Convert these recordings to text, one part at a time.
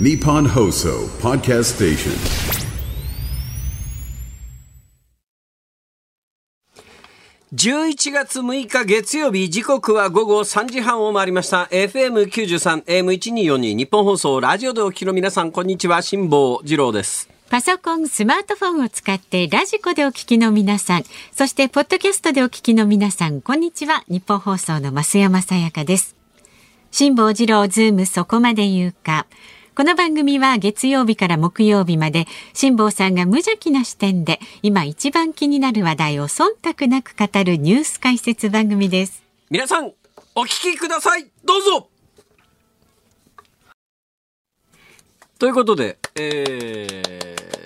Nippon Hoso Podcast Station. 11月6日月曜日時刻は午後3時半を回りました FM93 AM1242 日本放送ラジオでお聞きの皆さんこんにちは辛坊治郎ですパソコン、スマートフォンを使ってラジコでお聞きの皆さん、そしてポッドキャストでお聞きの皆さん、こんにちは。日本放送の増山さやかです。辛坊治郎ズームそこまで言うか。この番組は月曜日から木曜日まで辛坊さんが無邪気な視点で今一番気になる話題を忖度なく語るニュース解説番組です。皆さんお聞きくださいどうぞということで、え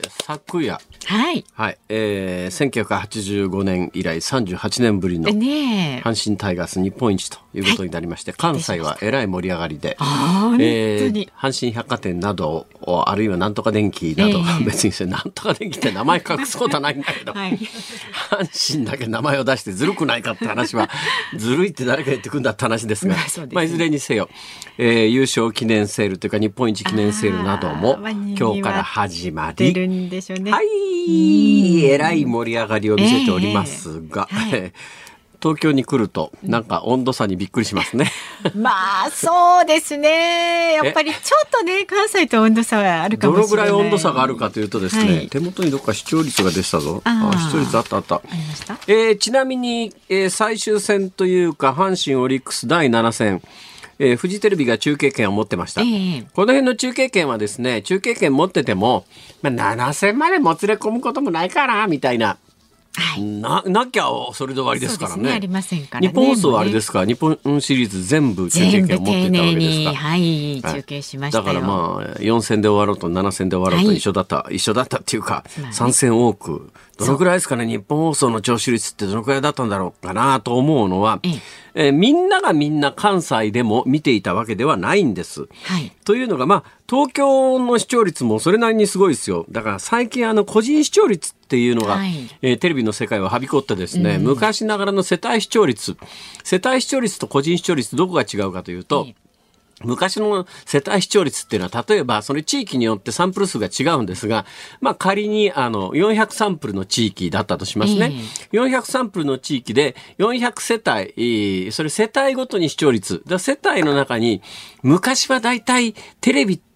ー、昨夜はい。はい、えー、1985年以来38年ぶりの。阪神タイガース日本一ということになりまして、関西はえらい盛り上がりで、え本当にー阪神百貨店などをあるいはなんとか電機など、ええ 別にそれなんとか電機って名前隠すことはないんだけど、はい。阪神だけ名前を出してずるくないかって話は ずるいって誰か言ってくんだって話ですが、まあねまあ、いずれにせよ、えー優勝記念セールというか日本一記念セールなども今日から始まり出るんでしょうね。はい、えらい盛り上がりを見せておりますが、ええはい 東京に来るとなんか温度差にびっくりしますね。まあそうですね。やっぱりちょっとね関西と温度差はあるかどもしれない。のぐらい温度差があるかというとですね、はい手元にどっか視聴率が出てたぞ。あ視聴率あったあった。あ。えーちなみに、えー最終戦というか阪神オリックス第7戦、えーフジテレビが中継権を持ってました、ええ。この辺の中継権はですね中継権持ってても、まあ、7戦までもつれ込むこともないかなみたいな。はい。ななきゃそれで終わりですからね。ねありませんからね日本放送はあれですか、日本シリーズ全部中継権を持ってたわけですに。かはいはい。中継しましたよ。だからまあ4戦で終わろうと7戦で終わろうとはい一緒だった、一緒だったっていうかまあね。3戦多くどのくらいですかね日本放送の聴取率ってどのくらいだったんだろうかなと思うのは、えええーみんながみんな関西でも見ていたわけではないんです。はい。というのが、まあ、東京の視聴率もそれなりにすごいですよ。だから最近あの個人視聴率っていうのが、はいえーテレビの世界をはびこってですね、昔ながらの世帯視聴率、世帯視聴率と個人視聴率どこが違うかというと、ええ昔の世帯視聴率っていうのは、例えば、それ地域によってサンプル数が違うんですが、まあ仮に、あの、400サンプルの地域だったとしますね。400サンプルの地域で、400世帯、えーそれ世帯ごとに視聴率。だ世帯の中に、昔は大体テレビって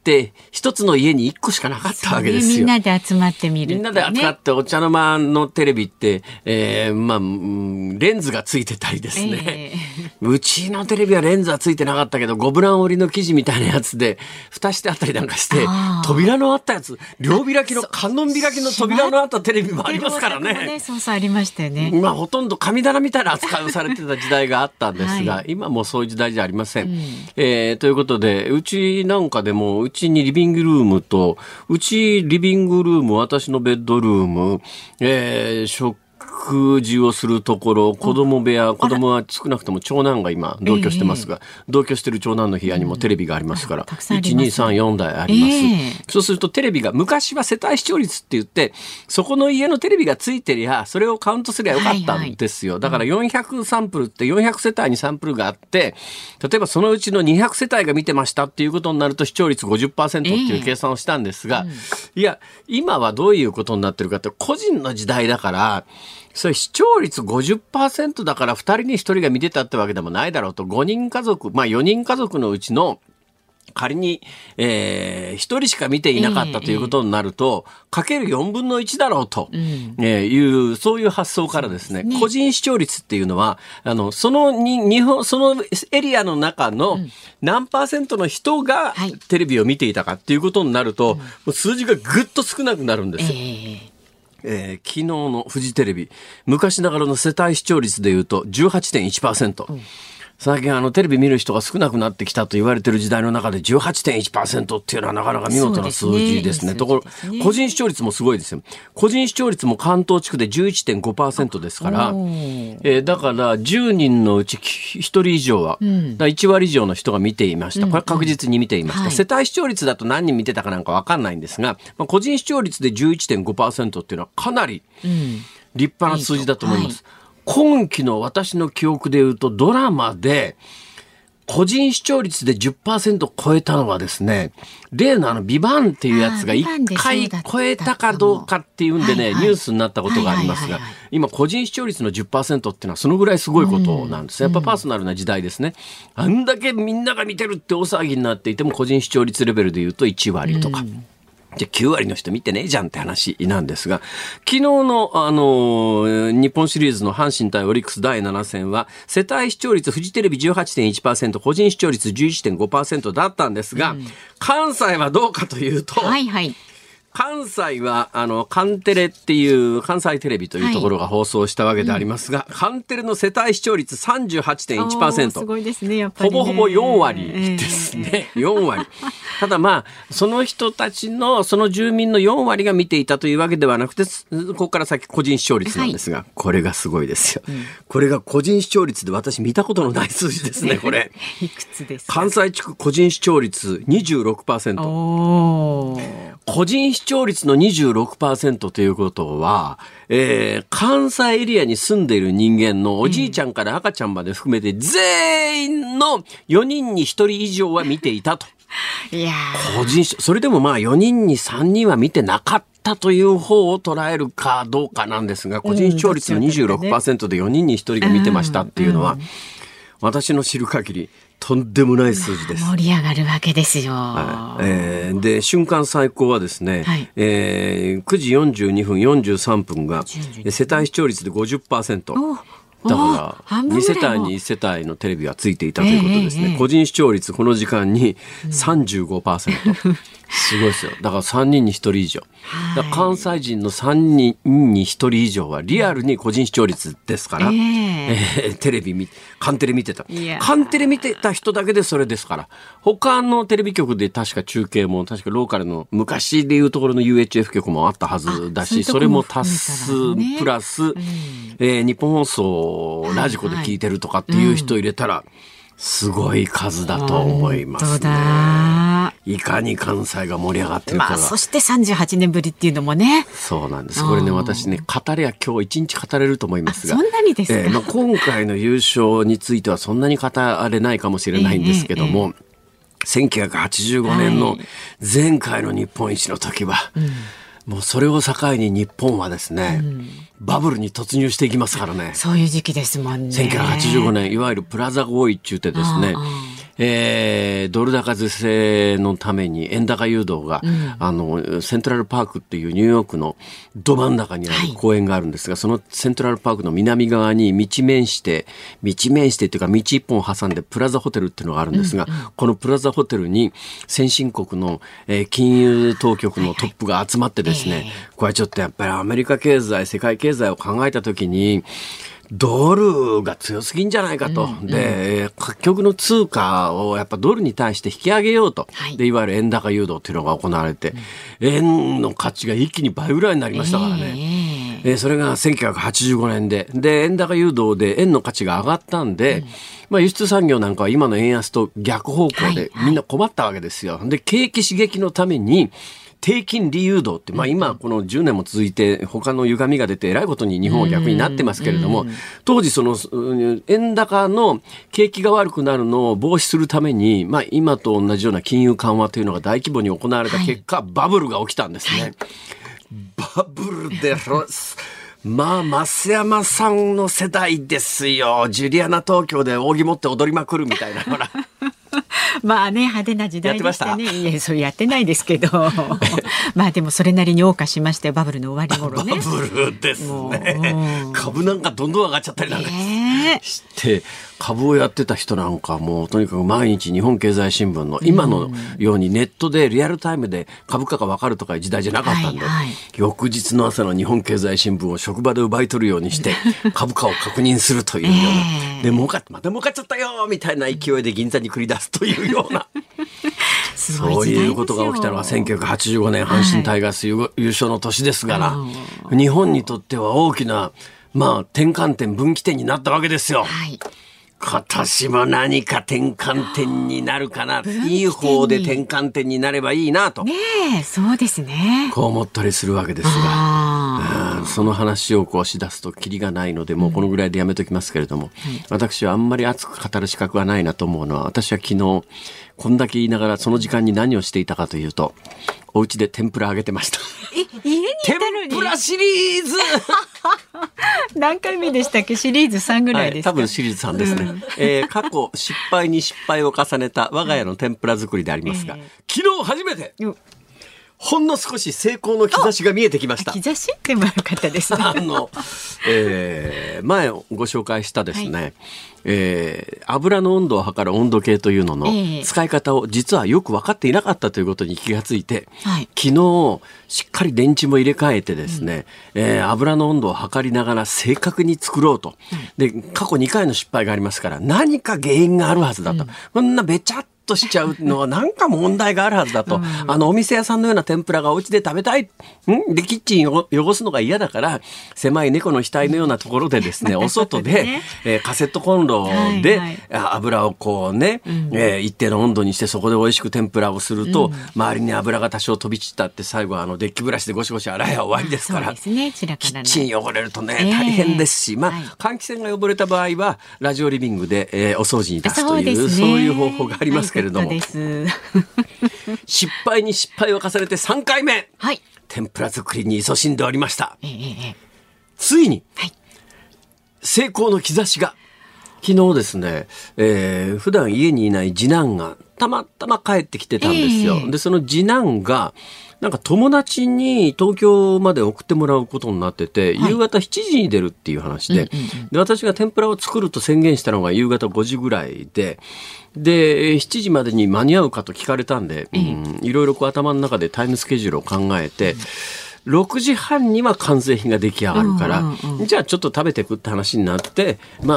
一つの家に一個しかなかったわけですよ。みんなで集まってみるっていみうんね。なで扱ってお茶の間のテレビって、えーまあ、うんレンズがついてたりですね。うちのテレビはレンズはついてなかったけど、ゴブラン織りの生地みたいなやつで、蓋してあったりなんかして扉のあったやつ、両開きの、観音開きの扉のあったテレビもありますからテレビもね。そうそうありましたよね。まあ、ほとんど神棚みたいな扱いをされてた時代があったんですが、は今もうそういう時代じゃありません。えーということで、うちなんかでも、うちちにリビングルームと、うちリビングルーム、私のベッドルーム、えー食事をするところ、子供部屋、子供は少なくとも長男が今同居してますが、同居してる長男の部屋にもテレビがありますから、あたくさんあり1、ます2、3、4台あります。ええ。そうするとテレビが、昔は世帯視聴率って言って、そこの家のテレビがついてりゃ、それをカウントすりゃよかったんですよ。だから400サンプルって400世帯にサンプルがあって、例えばそのうちの200世帯が見てましたっていうことになると視聴率50%っていう計算をしたんですが、いや、今はどういうことになってるかって、個人の時代だから、それ視聴率50%だから2人に1人が見てたってわけでもないだろうと、5人家族、まあ4人家族のうちの仮に、えー、一人しか見ていなかったということになると、かける4分の1だろうと、えーいう、そういう発想からですね、ね。個人視聴率っていうのは、あの、そのに、日本、そのエリアの中の何パーセントの人がはい。テレビを見ていたかっていうことになると、数字がぐっと少なくなるんです。よ。えー昨日のフジテレビ、昔ながらの世帯視聴率でいうと18.1%。最近あのテレビ見る人が少なくなってきたと言われてる時代の中で18.1%っていうのはなかなか見事な数字ですね。すねところね個人視聴率もすごいですよ。個人視聴率も関東地区で11.5%ですから、おえーだから10人のうち1人以上は、だから1割以上の人が見ていました。これは確実に見ていました。はい世帯視聴率だと何人見てたかなんかわかんないんですが、まあ、個人視聴率で11.5%っていうのはかなり立派な数字だと思います。今期の私の記憶で言うとドラマで個人視聴率で10%超えたのはですね、例のあの、ビバンっていうやつがあー1回超えたかどうかっていうんでね、ニュースになったことがありますが今個人視聴率の10%っていうのはそのぐらいすごいことなんです。やっぱパーソナルな時代ですね。あんだけみんなが見てるって大騒ぎになっていても個人視聴率レベルで言うと1割とか。じゃあ9割の人見てねえじゃんって話なんですが、昨日の、あのー日本シリーズの阪神対オリックス第7戦は、世帯視聴率、フジテレビ18.1%、個人視聴率11.5%だったんですが、関西はどうかというと、はいはい。関西は、あの、カンテレっていう、関西テレビというところが放送したわけでありますが、カンテレの世帯視聴率おーす38.1%。ごいですね、やっぱり、ね。ほぼほぼ4割ですね。4割。ただまあ、その人たちの、その住民の4割が見ていたというわけではなくて、すここから先個人視聴率なんですが、これがすごいですよ。これが個人視聴率で私見たことのない数字ですね、これ。いくつですか？関西地区個人視聴率26%。おー個人視聴率の26%ということは、えー関西エリアに住んでいる人間のおじいちゃんから赤ちゃんまで含めて全員の4人に1人以上は見ていたと。いやー個人視それでもまあ4人に3人は見てなかったという方を捉えるかどうかなんですが、個人視聴率のどっちだったかね26%で4人に1人が見てましたっていうのは、私の知る限りとんでもない数字です。盛り上がるわけですよ。はい。えーで瞬間最高はですね、はい。えー9時42分43分が42世帯視聴率で50%。おだおから半分2世帯に1世帯のテレビがついていたということですね、ええええ個人視聴率この時間に35%、すごいですよ。だから3人に1人以上、関西人の3人に1人以上はリアルに個人視聴率ですから、ええ。えーテレビ見カンテレ見てた。カンテレ見てた人だけでそれですから。他のテレビ局で確か中継も確かローカルの昔でいうところの UHF 局もあったはずだしそれもも足すプラス、えー日本放送をラジコで聞いてるとかっていう人入れたらすごい数だと思いますね。だ。いかに関西が盛り上がってるかが。まあ、そして38年ぶりっていうのもね。そうなんです。これね、私ね、語れや今日一日語れると思いますが。あそんなにですか？えーまあ、今回の優勝についてはそんなに語れないかもしれないんですけども、1985年の前回の日本一の時は、もうそれを境に日本はですね、バブルに突入していきますからね。そういう時期ですもんね。1985年、いわゆるプラザ合意って言ってですねああ、えードル高是正のために円高誘導が、あの、セントラルパークっていうニューヨークのど真ん中にあはい。る公園があるんですが、そのセントラルパークの南側に道面して、道面してっていうか道一本挟んでプラザホテルっていうのがあるんですが、このプラザホテルに先進国の、えー金融当局のトップが集まってですね、これちょっとやっぱりアメリカ経済、世界経済を考えたときに、ドルが強すぎんじゃないかと。で、各局の通貨をやっぱドルに対して引き上げようと。はいで、いわゆる円高誘導っていうのが行われて、円の価値が一気に倍ぐらいになりましたからね。えーそれが1985年で、で、円高誘導で円の価値が上がったんで、まあ輸出産業なんかは今の円安と逆方向でみんな困ったわけですよ。で、景気刺激のために、低金利誘導って、まあ今この10年も続いて他の歪みが出てえらいことに日本は逆になってますけれども、当時そのうん円高の景気が悪くなるのを防止するために、まあ今と同じような金融緩和というのが大規模に行われた結果、バブルが起きたんですね。バブルでロス。まあ、増山さんの世代ですよ。ジュリアナ東京で扇持って踊りまくるみたいな。ほら。まあね派手な時代でしたね。やいやそれやってないですけど、まあでもそれなりに謳歌しましたよバブルの終わり頃ね。バブルですもねう。株なんかどんどん上がっちゃったりなんかして、株をやってた人なんかもうとにかく毎日日本経済新聞の今のようにネットでリアルタイムで株価がわかるとかいう時代じゃなかったんで、はいはい翌日の朝の日本経済新聞を職場で奪い取るようにして 株価を確認するというような、ええで儲かってまた儲かっちゃったよみたいな勢いで銀座に繰り出すというような。そういうことが起きたのは1985年阪神タイガース優優勝の年ですから、日本にとっては大きな、まあ、転換点、分岐点になったわけですよ。はい。今年も何か転換点になるかな。いい方で転換点になればいいなと、ねえそうですね。こう思ったりするわけですが。その話をこうしだすとキリがないのでもうこのぐらいでやめときますけれども、私はあんまり熱く語る資格はないなと思うのは私は昨日こんだけ言いながらその時間に何をしていたかというとお家で天ぷら揚げてました。天にぷらシリーズ！何回目でしたっけ？シリーズ3ぐらはいい、ですか、多分シリーズ3ですね、えー過去失敗に失敗を重ねた我が家の天ぷら作りでありますが、え昨日初めてよほんの少し成功の兆しが見えてきました。兆しでもよかったですね。あの、えー前ご紹介したですね、えー油の温度を測る温度計というののええ。使い方を実はよく分かっていなかったということに気がついて、はい。昨日しっかり電池も入れ替えてですね、えー油の温度を測りながら正確に作ろうと。で、過去2回の失敗がありますから何か原因があるはずだと。こんなべちゃっとしちゃうのは何か問題があるはずだと、あのお店屋さんのような天ぷらがお家で食べたいん？でキッチンを汚すのが嫌だから狭い猫の額のようなところでですねお外で、ね。えーカセットコンロで、はいはい。あ油をこうね、えー一定の温度にしてそこで美味しく天ぷらをすると、周りに油が多少飛び散ったって最後はあのデッキブラシでゴシゴシ洗えば終わりですからねキッチン汚れるとね、ええ大変ですし、まあ、はい。換気扇が汚れた場合はラジオリビングで、えーお掃除に出すというそういう方法がありますけれども、失敗に失敗を重ねて3回目。はい。天ぷら作りに勤しんでおりました。ええええついにはい。成功の兆しが昨日ですね、えー普段家にいない次男がたまたま帰ってきてたんですよ。ええ。でその次男がなんか友達に東京まで送ってもらうことになってて、はい。夕方7時に出るっていう話で,、で私が天ぷらを作ると宣言したのが夕方5時ぐらいでで7時までに間に合うかと聞かれたんで、うんいろいろこう頭の中でタイムスケジュールを考えて、6時半には完成品が出来上がるから、うんうんじゃあちょっと食べてくって話になってま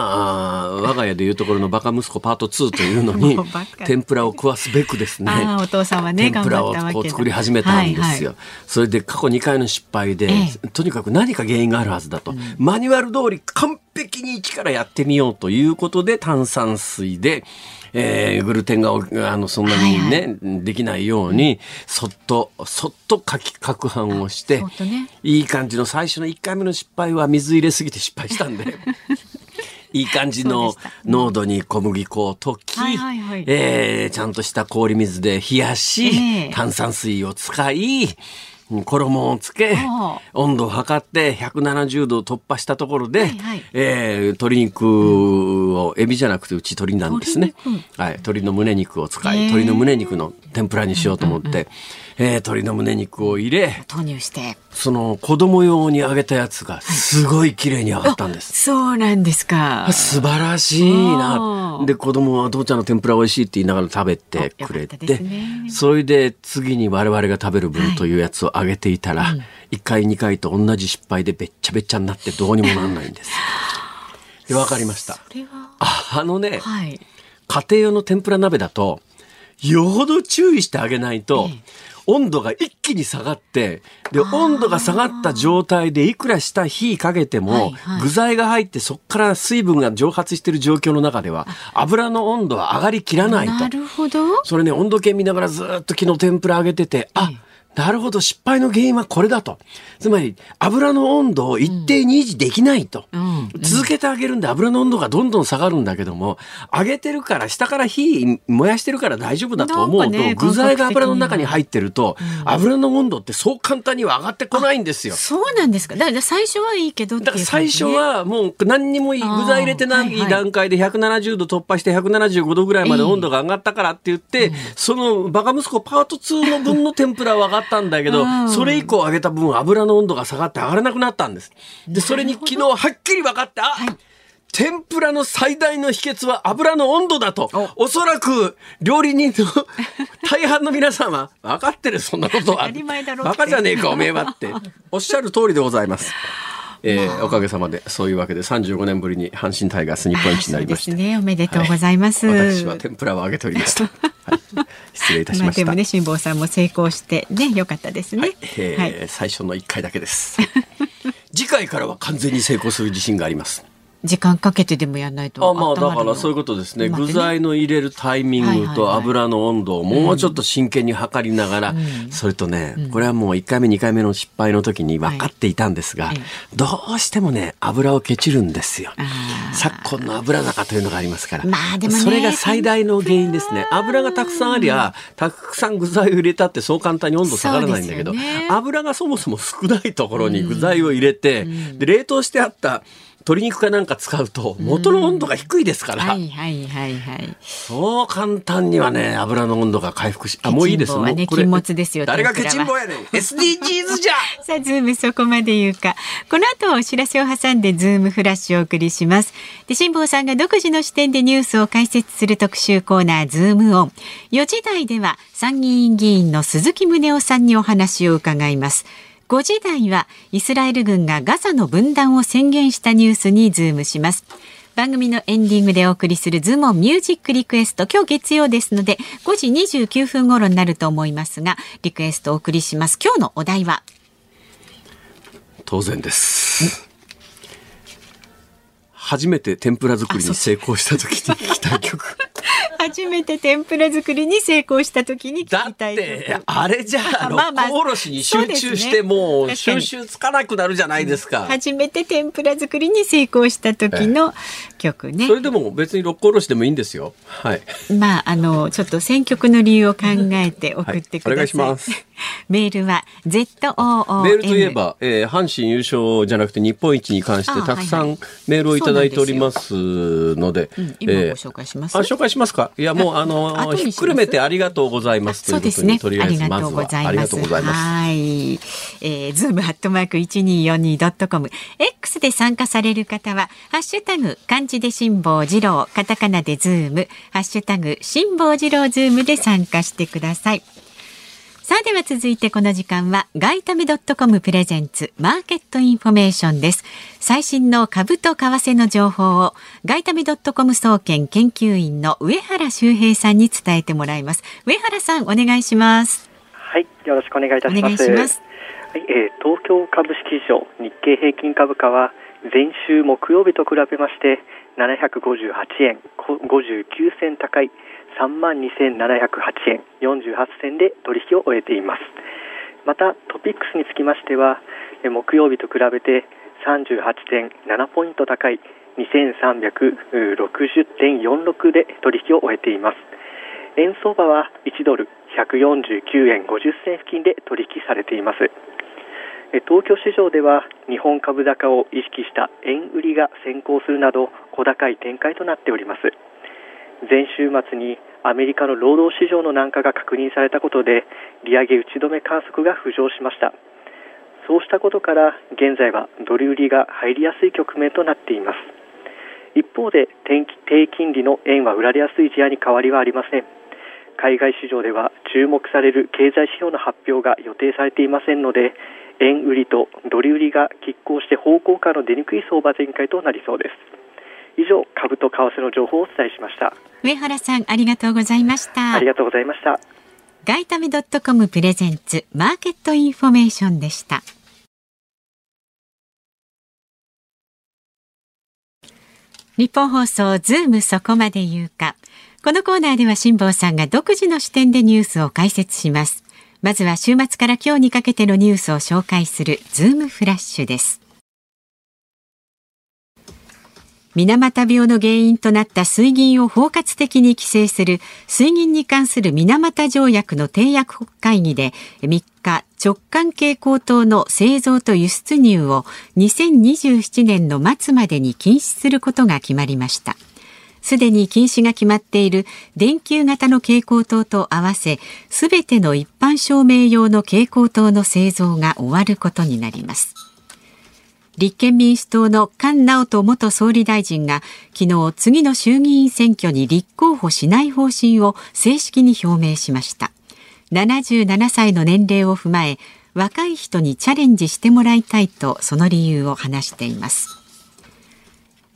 あ我が家でいうところのバカ息子パート2というのに 天ぷらを食わすべくですねお父さんはね天ぷらをこう作り始めたんですよ、はいはい。それで過去2回の失敗で、えとにかく何か原因があるはずだと、マニュアル通り完璧に一からやってみようということで炭酸水で、えーグルテンがあのそんなにね、できないようにそっとそっとかき攪拌をしてね。いい感じの最初の1回目の失敗は水入れすぎて失敗したんで。いい感じの濃度に小麦粉を溶き、はいはいはい。えーちゃんとした氷水で冷やし、ええ。炭酸水を使い、うん衣をつけ温度を測って170度を突破したところで、はいはい。えー鶏肉を、エビじゃなくてうち鶏なんですね。鶏。はい、鶏の胸肉を使い、鶏の胸肉の天ぷらにしようと思って、えー鶏の胸肉を入れ、投入して。その子供用に揚げたやつがすごい綺麗に揚がったんです。そうなんですか。素晴らしいな。で、子供は父ちゃんの天ぷら美味しいって言いながら食べてくれてすね、それで次に我々が食べる分というやつを揚げていたら、1回2回と同じ失敗でべっちゃべちゃになってどうにもなんないんです。よ。で、わかりました。それは。ああのね、はい。家庭用の天ぷら鍋だと、よほど注意してあげないと、温度が一気に下がって、で、温度が下がった状態でいくら下火かけても、具材が入ってそこから水分が蒸発している状況の中では、油の温度は上がりきらないと。な。るほど。それね、温度計見ながらずっと昨日天ぷら揚げてて、あ、なるほど、失敗の原因はこれだと。つまり、油の温度を一定に維持できないと。うん続けてあげるんで油の温度がどんどん下がるんだけども、揚げてるから、下から火燃やしてるから大丈夫だと思うと、ね具材が油の中に入ってると、油の温度ってそう簡単には上がってこないんですよ。そうなんですかだから最初はいいけどってだから最初はもう何にも具材入れてない段階で170度突破して175度ぐらいまで温度が上がったからって言って、そのバカ息子パート2の分の天ぷらは上がったんだけど、うんそれ以降上げた分油の温度が下がって上がらなくなったんです。で、それに昨日はっきり分かって、あ、天ぷらの最大の秘訣は油の温度だと。おそらく料理人の 大半の皆さんは分かってる、そんなことは。当たり前だろってバカじゃねえか、おめえはって。おっしゃる通りでございます。えーおかげさまでそういうわけで35年ぶりに阪神タイガース日本一になりました。ね。おめでとうございます、私は天ぷらを揚げておりました、はい、失礼いたしました、まあでもね辛坊さんも成功してね良かったですね。はい。えーはい。最初の1回だけです。次回からは完全に成功する自信があります時間かけてでもやらないとあまあだからそういうことですね、ね、具材の入れるタイミングと油の温度をもうちょっと真剣に測りながら、うん、それとね、うん、これはもう1回目2回目の失敗の時に分かっていたんですが、はい、どうしてもね油をケチるんですよ。昨今の油高というのがありますから、まあでも、ね、それが最大の原因ですね。油がたくさんありゃたくさん具材を入れたってそう簡単に温度下がらないんだけど、ね、油がそもそも少ないところに具材を入れて、で冷凍してあった鶏肉かなんか使うと元の温度が低いですから、はいはいはいはい。そう簡単にはね油の温度が回復しあもういいです。ね禁物ですよ誰がケチンボやねん。SDGs じゃ。さあズームそこまで言うか。この後お知らせを挟んでズームフラッシュをお送りします。で辛坊さんが独自の視点でニュースを解説する特集コーナーズームオン。4時台では参議院議員の鈴木宗男さんにお話を伺います5時台はイスラエル軍がガザの分断を宣言したニュースにズームします。番組のエンディングでお送りするズームミュージックリクエスト今日月曜ですので5時29分頃になると思いますがリクエストお送りします。今日のお題は？当然です。初めて天ぷら作りに成功した時に聞きたい曲。初めて天ぷら作りに成功した時に聞きたいだってあれじゃあ六甲おろしに集中してもう収集つかなくなるじゃないですか、初めて天ぷら作りに成功した時の曲ね。それでも別に六甲おろしでもいいんですよ。はい。まああのちょっと選曲の理由を考えて送ってください、はい、お願いします。メールは ZOO メールといえば、えー、阪神優勝じゃなくて日本一に関してたくさんメールをいただいておりますので、うん、今ご紹介します、あ紹介しますか？いやもうあのひっくるめてありがとうございます。ということに、ね、とりあえずまずは。ありがとうございます。はい、えー、ズームアットマーク一二四二ドットコム。X で参加される方はハッシュタグ漢字で辛坊治郎カタカナでズームハッシュタグ辛坊治郎ズームで参加してください。さあでは続いてこの時間は外為ドットコムプレゼンツマーケットインフォメーションです。最新の株と為替の情報を外為ドットコム総研研究員の上原修平さんに伝えてもらいます。上原さんお願いします。はい、よろしくお願いいたします。ますはい、えー、東京株式市場日経平均株価は前週木曜日と比べまして758円59銭高い3万2708円。48銭で取引を終えています。またトピックスにつきましては木曜日と比べて38.7ポイント高い2360.46で取引を終えています。円相場は1ドル149円50銭付近で取引されています。東京市場では日本株高を意識した円売りが先行するなど小高い展開となっております。前週末にアメリカの労働市場の軟化が確認されたことで利上げ打ち止め観測が浮上しました。そうしたことから現在はドル売りが入りやすい局面となっています。一方で低金利の円は売られやすい地合いに変わりはありません。海外市場では注目される経済指標の発表が予定されていませんので円売りとドル売りが拮抗して方向感の出にくい相場展開となりそうです。以上株と為替の情報をお伝えしました。上原さんありがとうございました。ありがとうございました。外為ドットコムプレゼンツマーケットインフォメーションでした。ニッポン放送ズームそこまで言うか。このコーナーでは辛坊さんが独自の視点でニュースを解説します。まずは週末から今日にかけてのニュースを紹介するズームフラッシュです水俣病の原因となった水銀を包括的に規制する水銀に関する水俣条約の締約国会議で3日直管蛍光灯の製造と輸出入を2027年の末までに禁止することが決まりました。すでに禁止が決まっている電球型の蛍光灯と合わせ、すべての一般照明用の蛍光灯の製造が終わることになります。立憲民主党の菅直人元総理大臣が昨日次の衆議院選挙に立候補しない方針を正式に表明しました。77歳の年齢を踏まえ若い人にチャレンジしてもらいたいとその理由を話しています。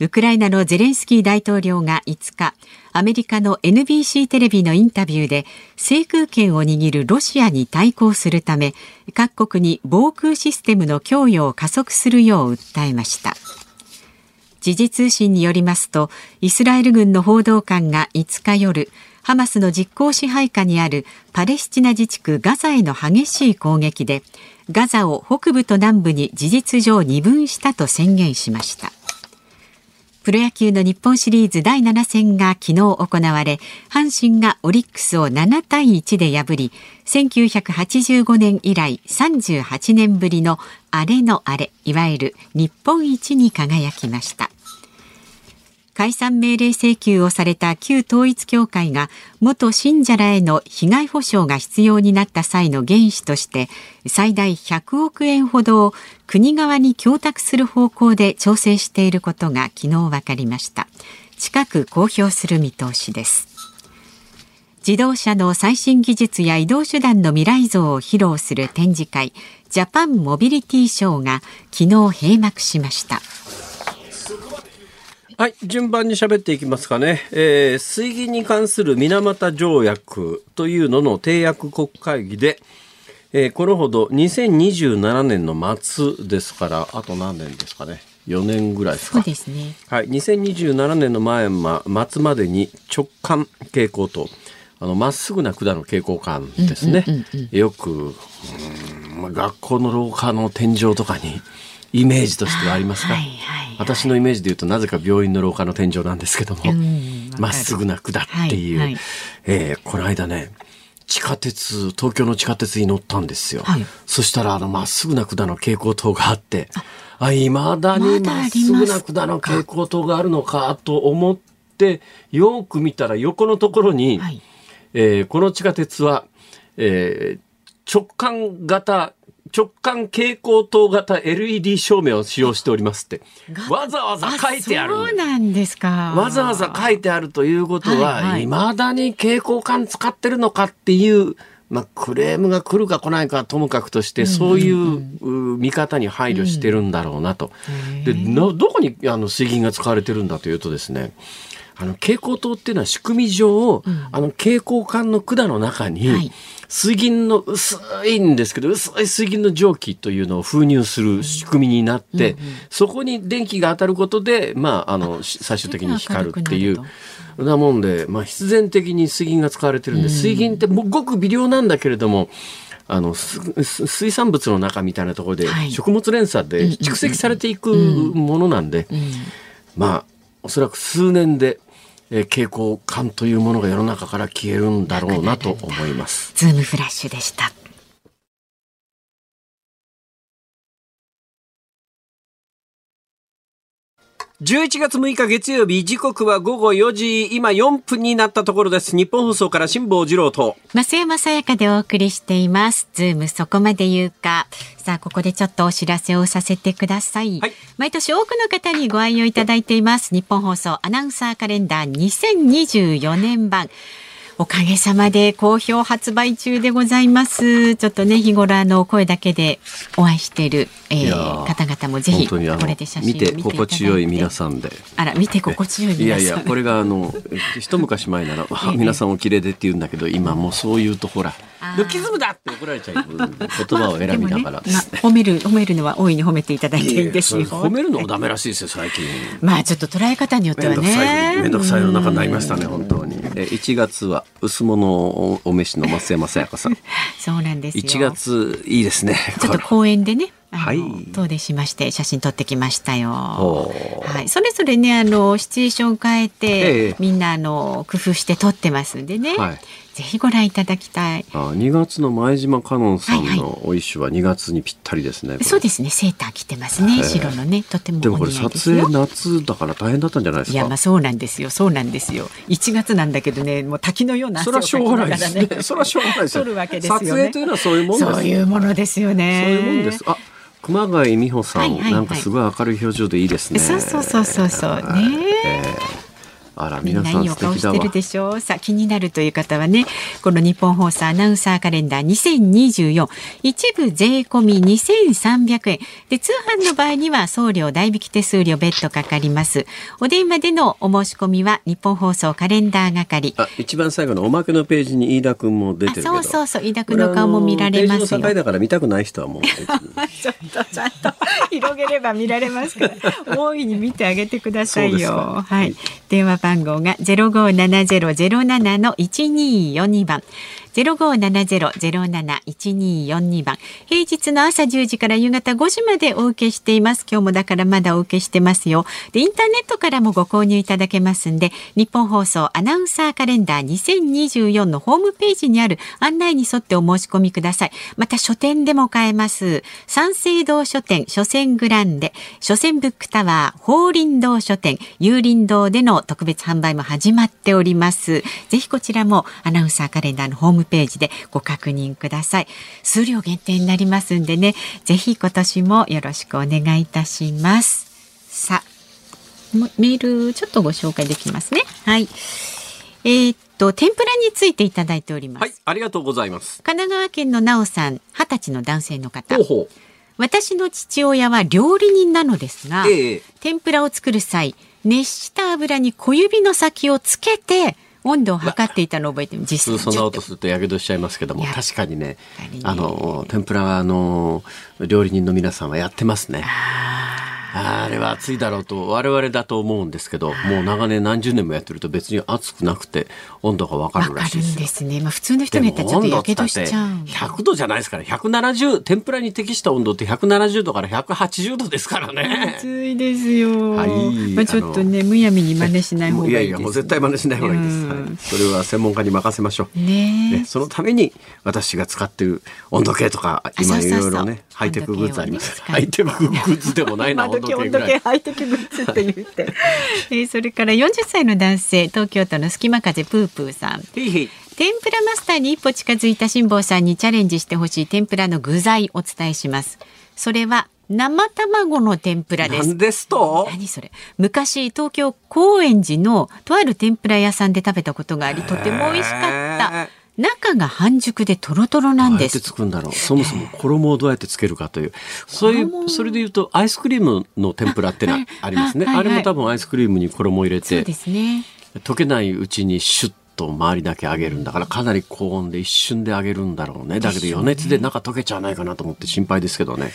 ウクライナのゼレンスキー大統領が5日アメリカの NBC テレビのインタビューで制空権を握るロシアに対抗するため各国に防空システムの供与を加速するよう訴えました。時事通信によりますとイスラエル軍の報道官が5日夜ハマスの実効支配下にあるパレスチナ自治区ガザへの激しい攻撃でガザを北部と南部に事実上二分したと宣言しました。プロ野球の日本シリーズ第7戦が昨日行われ阪神がオリックスを7対1で破り1985年以来38年ぶりのアレのアレいわゆる日本一に輝きました。解散命令請求をされた旧統一教会が元信者らへの被害補償が必要になった際の原資として最大100億円ほどを国側に供託する方向で調整していることが昨日分かりました。近く公表する見通しです。自動車の最新技術や移動手段の未来像を披露する展示会ジャパンモビリティショーが昨日閉幕しました。はい、順番に喋っていきますかね。えー、水銀に関する水俣条約というのの締約国会議で、えー、このほど2027年の末ですから、あと何年ですかね。4年ぐらいですか。そうですね。はい、2027年の前、ま、末までに直感傾向と、あの、まっすぐな管の傾向感ですね。よく、うん、学校の廊下の天井とかに、イメージとしてはありますか、はいはいはい、私のイメージで言うとなぜか病院の廊下の天井なんですけどもまっすぐな管っていう、はいはい、えー、この間ね地下鉄東京の地下鉄に乗ったんですよ、はい、そしたらあのまっすぐな管の蛍光灯があってあいまだにまっすぐな管の蛍光灯があるのかと思ってよく見たら横のところに、はい、えー、この地下鉄は、えー、直感型直感蛍光灯型 LED 照明を使用しておりますって、わざわざ書いてある。そうなんですか。わざわざ書いてあるということは、はいはい、未だに蛍光管使ってるのかっていう、まあ、クレームが来るか来ないかともかくとして、そういう見方に配慮してるんだろうなと。で、どこにあの水銀が使われてるんだというとですね、あの蛍光灯っていうのは仕組み上、うん、あの蛍光管の管の中に、はい、水銀の薄いんですけど薄い水銀の蒸気というのを封入する仕組みになって、うんうん。うん、そこに電気が当たることで、まあ、あの最終的に光るっていう。なもんで、まあ、必然的に水銀が使われてるんで、水銀ってごく微量なんだけれどもあの水産物の中みたいなところで、食物連鎖で蓄積されていくものなんで、まあおそらく数年でえー、蛍光管というものが世の中から消えるんだろうなと思います。ズームフラッシュでした。11月6日月曜日時刻は午後4時今4分になったところです。ニッポン放送から辛坊治郎と。増山さやかでお送りしています。ズームそこまで言うか。さあここでちょっとお知らせをさせてください、はい、毎年多くの方にご愛用いただいています。日本放送アナウンサーカレンダー2024年版おかげさまで好評発売中でございます。ちょっとね、日頃あの声だけでお会いしている、えー、方々もぜひこれで写真見て心地よい皆さんで。あら、見て心地よい皆さん。いやいや、これがあの、一昔前なら、皆さんお綺麗でって言うんだけど、今もうそういうとほら。ルキズムだって怒られちゃう 言葉を選びながら、ねまあ、褒める褒めるのは大いに褒めていただいていいんですよ褒めるのもダメらしいですよ最近。まあちょっと捉え方によってはね。面倒くさい世の中になりましたね本当に。え1月は薄物お召しの増山さやかさん。そうなんですよ。1月いいですねちょっと公園でねはい、遠出しまして写真撮ってきましたよ。はい、それぞれねあのシチュエーション変えて、ええ、みんなあの工夫して撮ってますんでね。はいぜひご覧いただきたい。あ、2月の前島香音さんのお衣装は2月にぴったりですね。はいはい、そうですね。セーター着てますね。白のね、とてもでもこれ撮影夏だから大変だったんじゃないですか？いや、まあそうなんですよ。そうなんですよ。1月なんだけどね、もう滝のような汗をかきながらね。それはしょうがないですね。それはしょうがないです撮るわけですよね。撮影というのはそういうもんです。そういうものですよね。そういうもんです。あ。熊谷美穂さん、はいはいはい、なんかすごい明るい表情でいいですね。そうそうそうそうそうね。えーあらみんないいお顔してるでしょう？さあ気になるという方はね、この日本放送アナウンサーカレンダー2024一部税込み2300円で通販の場合には送料代引き手数料別途かかります。お電話でのお申し込みは日本放送カレンダー係。あ一番最後のおまけのページに飯田君も出てるそうそうそう飯田君の顔も見られますよ。ペだから見たくない人はもう ちょっとちゃんと広げれば見られますから大いに見てあげてくださいよ。はい。電話番号が0570-07-1242番。ゼロ五七ゼロゼロ七一二四二番。平日の朝10時から夕方5時までお受けしています。今日もだからまだお受けしてますよ。でインターネットからもご購入いただけますんで日本放送アナウンサーカレンダー2024のホームページにある案内に沿ってお申し込みください。また書店でも買えます。三省堂書店書店グランデ。書店ブックタワー法林堂書店。有林堂での特別販売も始まっております。ぜひこちらもアナウンサーカレンダーのホームムページでご確認ください。数量限定になりますんでねぜひ今年もよろしくお願いいたします。さあメールちょっとご紹介できますね。はい。えー、っと天ぷらについていただいております。はいありがとうございます。神奈川県のなおさん二十歳の男性の方。私の父親は料理人なのですが、え。天ぷらを作る際熱した油に小指の先をつけて温度を測っていたのを覚えて実際そんな音するとやけどしちゃいますけども確かにねあの天ぷらはあの料理人の皆さんはやってますね。あれは暑いだろうと我々だと思うんですけどもう長年何十年もやってると別に暑くなくて温度がわかるらしいですですね、まあ、普通の人にやったらちょっとやけどしちゃう。100度じゃないですから。170天ぷらに適した温度って170度から180度ですからね。暑いですよ、はい。まあ、ちょっとねむやみに真似しない方がいいです、ね、いやいやもう絶対真似しない方がいいです、はい、それは専門家に任せましょう。ねね。そのために私が使っている温度計とか今いろいろねハイテクグッズあります。ハイテクグッズでもないな、温度計ぐらい。ハイテクグッズって言って。えー、それから40歳の男性、東京都の隙間風プープーさん。天ぷらマスターに一歩近づいた辛坊さんにチャレンジしてほしい天ぷらの具材お伝えします。それは生卵の天ぷらです。ですと何それ昔東京高円寺のとある天ぷら屋さんで食べたことがありとても美味しかった。中が半熟でトロトロなんです。どうやってつくんだろう。そもそも衣をどうやってつけるかという。そういう、それで言うとアイスクリームの天ぷらってのありますね。あれも多分アイスクリームに衣を入れて。そうですね。溶けないうちにシュッと周りだけ揚げるんだからかなり高温で一瞬で揚げるんだろうねだけど余熱で中溶けちゃわないかなと思って心配ですけどね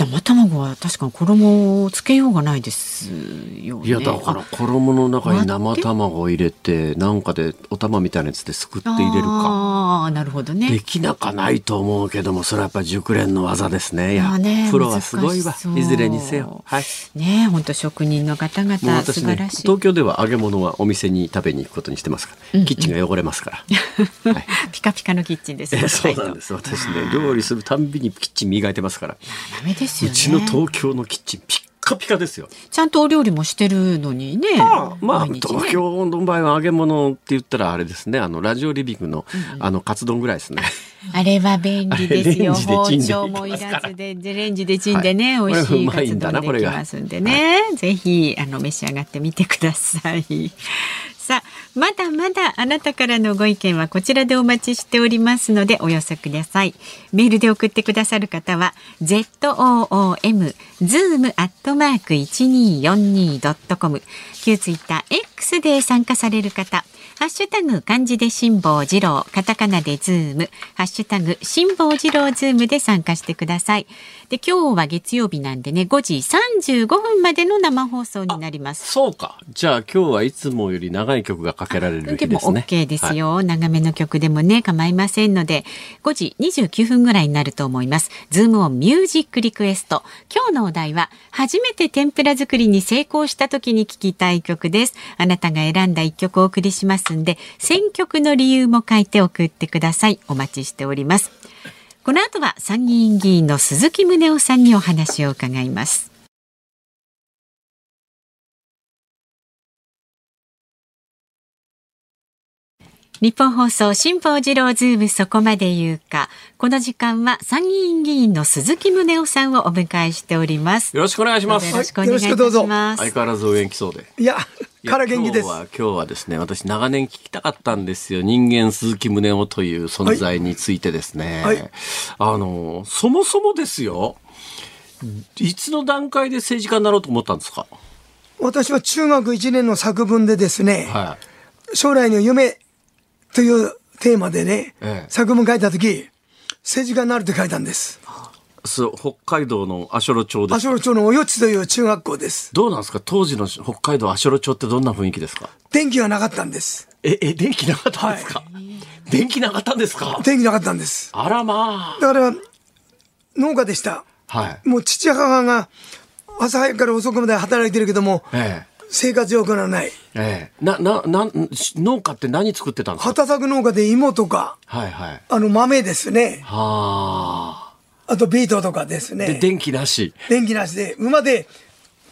生卵は確かに衣をつけようがないですよ、ね、いやだから衣の中に生卵を入れてなんかでお玉みたいなやつですくって入れるか。ああなるほどね。できなかないと思うけどもそれはやっぱり熟練の技ですね。いやねプロはすごいわ。いずれにせよ。はい。ね本当職人の方々素晴らしい、ね、東京では揚げ物はお店に食べに行くことにしてますから、うんうん、キッチンが汚れますから、はい、ピカピカのキッチンですそうなんです。私ね料理するたんびにキッチン磨いてますから。ダメですですよね。うちの東京のキッチンピッカピカですよ。ちゃんとお料理もしてるのにね。ああまあ、ね、東京の場合は揚げ物って言ったらあれですね。あのラジオリビングの、うんうん、あのカツ丼ぐらいですね。あれは便利ですよ。包丁もいらずでレンジでチンでね、はい、美味しいカツ丼できますんでね。はい、ぜひあの召し上がってみてください。まだまだあなたからのご意見はこちらでお待ちしておりますのでお寄せくださいメールで送ってくださる方は zoom zoom アットマーク一二四二ドットコム旧ツイッター X で参加される方ハッシュタグ漢字で辛坊治郎、カタカナでズーム、ハッシュタグ辛坊治郎ズームで参加してください。で、今日は月曜日なんでね、5時35分までの生放送になります。そうか。じゃあ今日はいつもより長い曲がかけられる日ですね。でも OK ですよ、はい、長めの曲でもね、構いませんので、5時29分ぐらいになると思います。ズームオンミュージックリクエスト。今日のお題は、初めて天ぷら作りに成功した時に聴きたい曲です。あなたが選んだ一曲をお送りしますんで選曲の理由も書いて送ってくださいお待ちしておりますこの後は参議院議員の鈴木宗男さんにお話を伺います日本放送辛坊治郎ズームそこまで言うか。この時間は参議院議員の鈴木宗男さんをお迎えしております。よろしくお願いします。よろしくお願いします。相変わらずお元気そうで。いや、から元気です。今日は、今日はですね、私長年聞きたかったんですよ。人間鈴木宗男という存在についてですね。はいはいあの、そもそもですよ、いつの段階で政治家になろうと思ったんですか？私は中学1年の作文でですね、は将来の夢というテーマでね、ええ作文書いた時政治家になるって書いたんです。い。そう、北海道の足寄町です。足寄町のおよちという中学校です。どうなんですか？当時の北海道足寄町ってどんな雰囲気ですか？電気がなかったんです。え、え、電気なかったんですか、電気なかったんですか？電気なかったんです。あらまだから農家でした。あ。はい。もう父母が朝早くから遅くまで働いてるけども、え生活状況がない。え。ええ。な、な、な、農家って何作ってたんですか？畑作農家で芋とか、はいはい。あの豆ですね。はあとビートとかですあ。で、ね。電気なし。電気なしで、馬で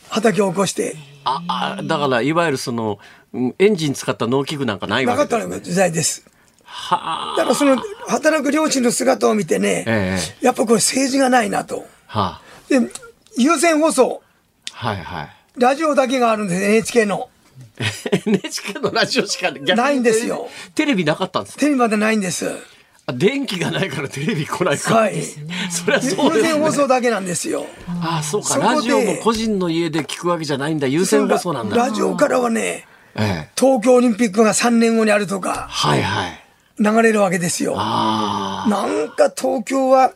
畑を起こして、あ、あ、だから、いわゆるその、うんエンジン使った農機具なんかないなかったわけです、ね。時代です。はあ。だからその働く両親の姿を見てね、えやっぱこれ政治がないなと。はあ。で、有線放送、はいはい。ラジオだけがあるんです、NHK の。NHK のラジオしかないんですよテレビなかったんですか？テレビまでないんです。あ電気がないからテレビ来ないか。はい。そりゃそうです有線放ね。送だけなんですよ。ああ、そうか。ラジオも個人の家で聞くわけじゃないんだ。有線放送なんだ。ラジオからはね、ええ。東京オリンピックが3年後にあるとかはいはい。流れるわけですよ。あなんか東京は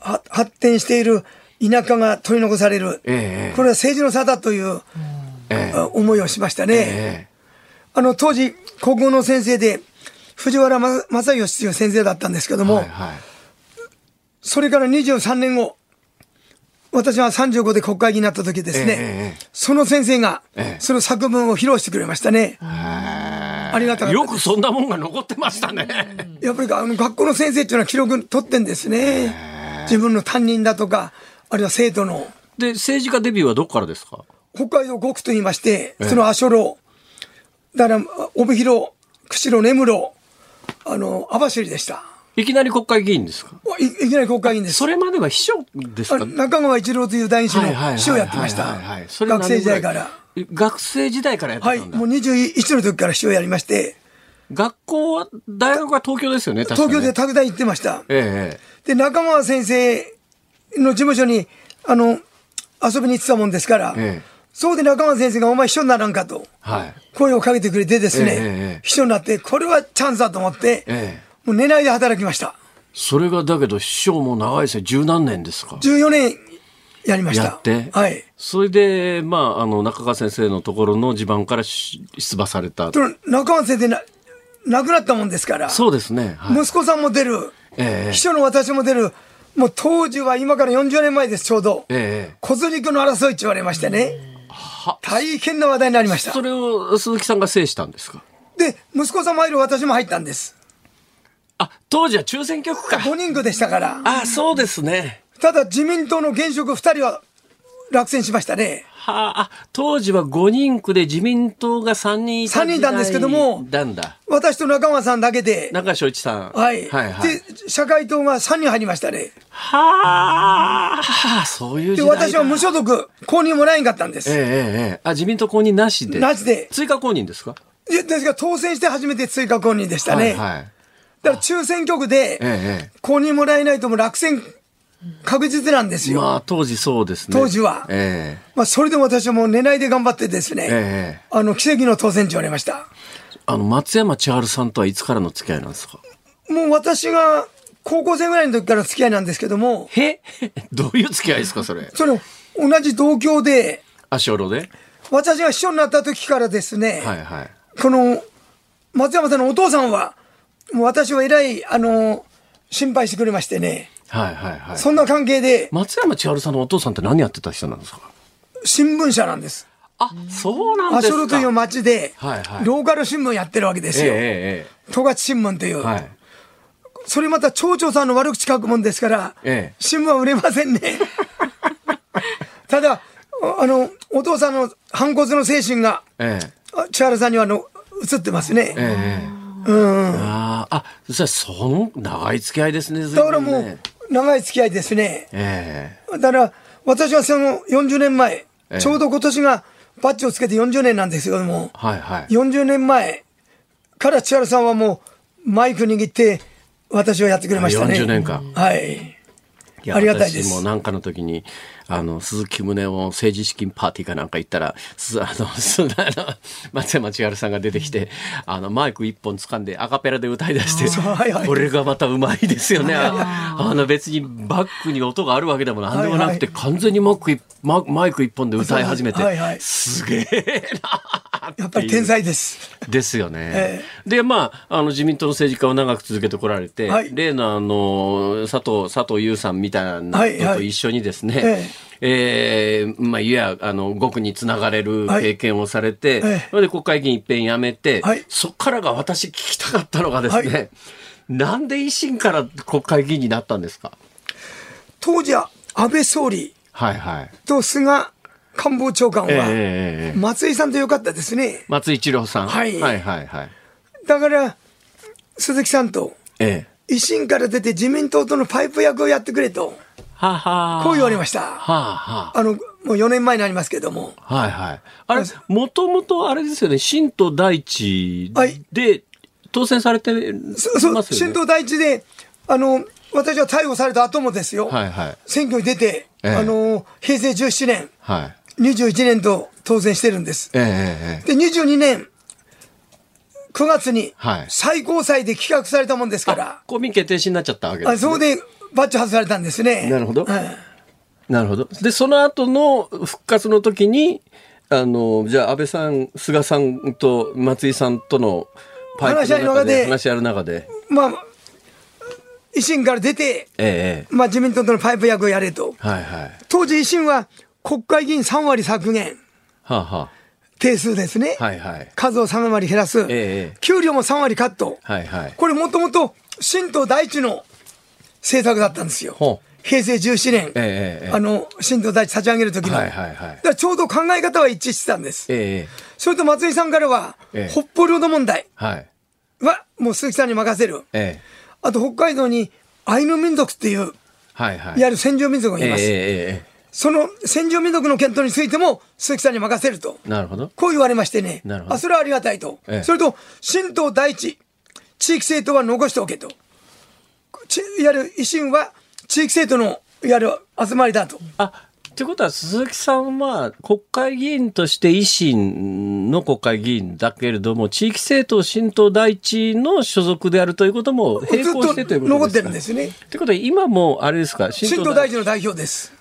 は発展している田舎が取り残される。ええこれは政治の差だという、え思いをしましたね。えあの当時高校の先生で藤原正正義という先生だったんですけども、えはいはい。それから23年後私は35で国会議員になった時ですね、その先生がええその作文を披露してくれましたね。ありがたよくそんなもんが残ってましたね。やっぱりあの学校の先生っていうのは記録取ってんですね。自分の担任だとか、あるいは生徒の。で、政治家デビューはどこからですか？北海道5区と言いまして、その足路、だから、帯広、釧路、根室、あの、網走でした。いきなり国会議員ですか？いいきなり国会議員です。それまでは秘書ですあか中川一郎という大師のはいはいはいはい秘書をやってました学生時代から。学生時代からやってはい。たんだ。もう21の時から秘書をやりまして、学校は、大学は東京ですよね、確か東に、京で拓大行ってました。ええで、中川先生の事務所に、あの、遊びに行ってたもんですから、ええそうで中川先生がお前秘書にならんかとはい。声をかけてくれてですね、え秘書になって、これはチャンスだと思って、ええもう寝ないで働きました。それがだけど、師匠も長いですよ。十何年ですか。14年やりました。やって。はい。それで、まあ、あの、中川先生のところの地盤からし出馬された。と中川先生な、亡くなったもんですから、そうですね。はい、息子さんも出る、ええ秘書の私も出る、もう当時は今から40年前です、ちょうど。ええ小釣りの争いって言われましてね。大変な話題になりましたそ。れを鈴木さんが制したんですか？で、息子さんも入る私も入ったんです。あ、当時は抽選局か。5人区でしたから。あ、そうですね。ただ自民党の現職2人は落選しましたね。はあ、あ当時は5人区で自民党が3人いた三人いたんですけどもなんだ。私と中川さんだけで。中川翔一さん。はい。はい、はい。で、社会党が3人入りましたね。はあ、そういうで、時代だ私は無所属、公認もらえんかったんです。ええええええあ、自民党公認なしで。なしで追加公認ですか？でですが当選して初めて追加公認でしたね。はい、はい。だから抽選局で公認もらえないともう落選確実なんですよ。まあ、当時そうですね。当時はえまあ、それでも私はもう寝ないで頑張ってですね、えええあの、奇跡の当選って言われました。あの、松山千春さんとはいつからの付き合いなんですか？もう私が高校生ぐらいの時から付き合いなんですけども、へ どういう付き合いですか、それ？その、同じ同郷で、足下ろで？私が秘書になった時からですね、はいはい。この、松山さんのお父さんは、もう私をえらい、あの、心配してくれましてね、はいはいはい。そんな関係で、松山千春さんのお父さんって何やってた人なんですか？新聞社なんです。あ、そうなんですか。アショロという町で、はいはいローカル新聞やってるわけですよ。ええ十勝新聞という。ええはい。それまた町長さんの悪口書くもんですから、ええ新聞は売れませんね。ただ、あの、お父さんの反骨の精神が、ええあ千原さんにはあの映ってますね。ええうん。ああ、あ、そしたらその長い付き合いですね。だからもう、長い付き合いですね。えだから、私はその40年前、ええちょうど今年がバッジをつけて40年なんですけども、はいはい。40年前から千原さんはもうマイク握って私をやってくれましたね。40年間。はい。ありがたいです私もなんかの時に、あの、鈴木宗男政治資金パーティーかなんか行ったら、す あの、すあの松山千春さんが出てきて、あの、マイク一本掴んでアカペラで歌い出して これがまたうまいですよね。ああの、別にバックに音があるわけでもなんでもなくて、完全にマイク一ママイク一本で歌い始めて、すげえなやっぱり天才です。ですよね。えで、まあ、あの、自民党の政治家を長く続けてこられて、はい。例のあの、佐藤、佐藤優さんみたいなのと一緒にですね、ええーまあ、いや、あの、極につながれるはい経験をされて、ええそれで国会議員一遍辞めて、はいそっからが私聞きたかったのがですね、はいなんで維新から国会議員になったんですか？当時は安倍総理はいはい。と菅官房長官は、松井さんとよかったですね。松井一郎さん。はいはいはいはい。だから、鈴木さんとええ。維新から出て自民党とのパイプ役をやってくれと、はあはあ。こう言われました。はあはあ。あの、もう4年前になりますけども。はいはい。あれ、もともとあれですよね、新党大地はいで当選されてますそそう、よね。新党第一で、あの、私は逮捕された後もですよ、はいはい。選挙に出て、ええあの、平成17年、はい。21年と当選してるんです。ええ。で、22年、9月にはい最高裁で棄却されたもんですから、公民決定士になっちゃったわけです、ね。あそこでバッジ外されたんですね。なるほどはいなるほど。で、その後の復活の時に、あの、じゃあ安倍さん、菅さんと松井さんとのパイプの中で、で話し合いの中で、まあ、維新から出て、えええまあ、自民党とのパイプ役をやれと。え。はいはい。当時維新は国会議員3割削減、はあは定数ですね。あ。はいはい。数を3割減らす。ええ給料も3割カット。はいはい。これもともと新党第一の政策だったんですよ。平成17年、ええええあの、新党第一立ち上げる時の。はいはいはいだちょうど考え方は一致してたんです。ええそれと松井さんからは、ええ北方領土問題はもう鈴木さんに任せる。ええあと北海道にアイヌ民族っていう、はいはい。いわゆる先住民族がいます。その先住民族の検討についても鈴木さんに任せると。えなるほど。こう言われましてね。なるほどあ、それはありがたいと。ええそれと、新党第一、地域政党は残しておけと。ちいわゆる維新は地域政党のいわゆる集まりだと。あってことは鈴木さんは国会議員として維新の国会議員だけれども地域政党新党第一の所属であるということも並行してというと残ってことですかるんですね。ってことは今もあれですか？新新党党第一第一の代表です。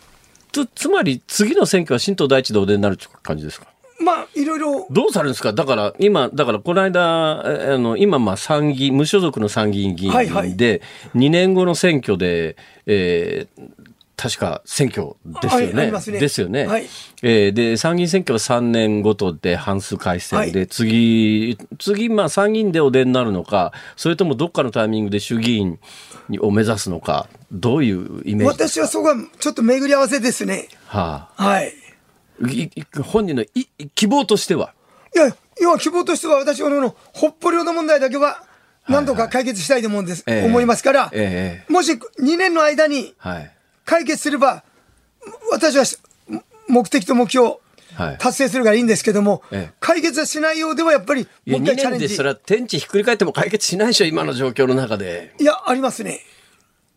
つつまり次の選挙は新党第一でお出になるという感じですか？まあ、いろいろ、どうされるんですか？だから今、だからこの間、えあの、今まあ参議院、無所属の参議院議員で、はいはい2年後の選挙で、えー確か選挙ですよね。ねですよね。はいえーで、参議院選挙は3年ごとで半数改選で、はい次、次、まあ参議院でお出になるのか、それともどっかのタイミングで衆議院を目指すのか、どういうイメージ私はそこはちょっと巡り合わせですね。はあはい。いい本人のい希望としては？いや、要は希望としては私はあの、北方領土問題だけは、なんとか解決したいと思うんです、ええ思いますから、えもし2年の間にはい。解決すれば、私はし目的と目標、はい達成するからいいんですけども、ええ解決はしないようではやっぱり、いや、2もう一回チャレンジ。年でそれは天地ひっくり返っても解決しないでしょ、今の状況の中で。いや、ありますね。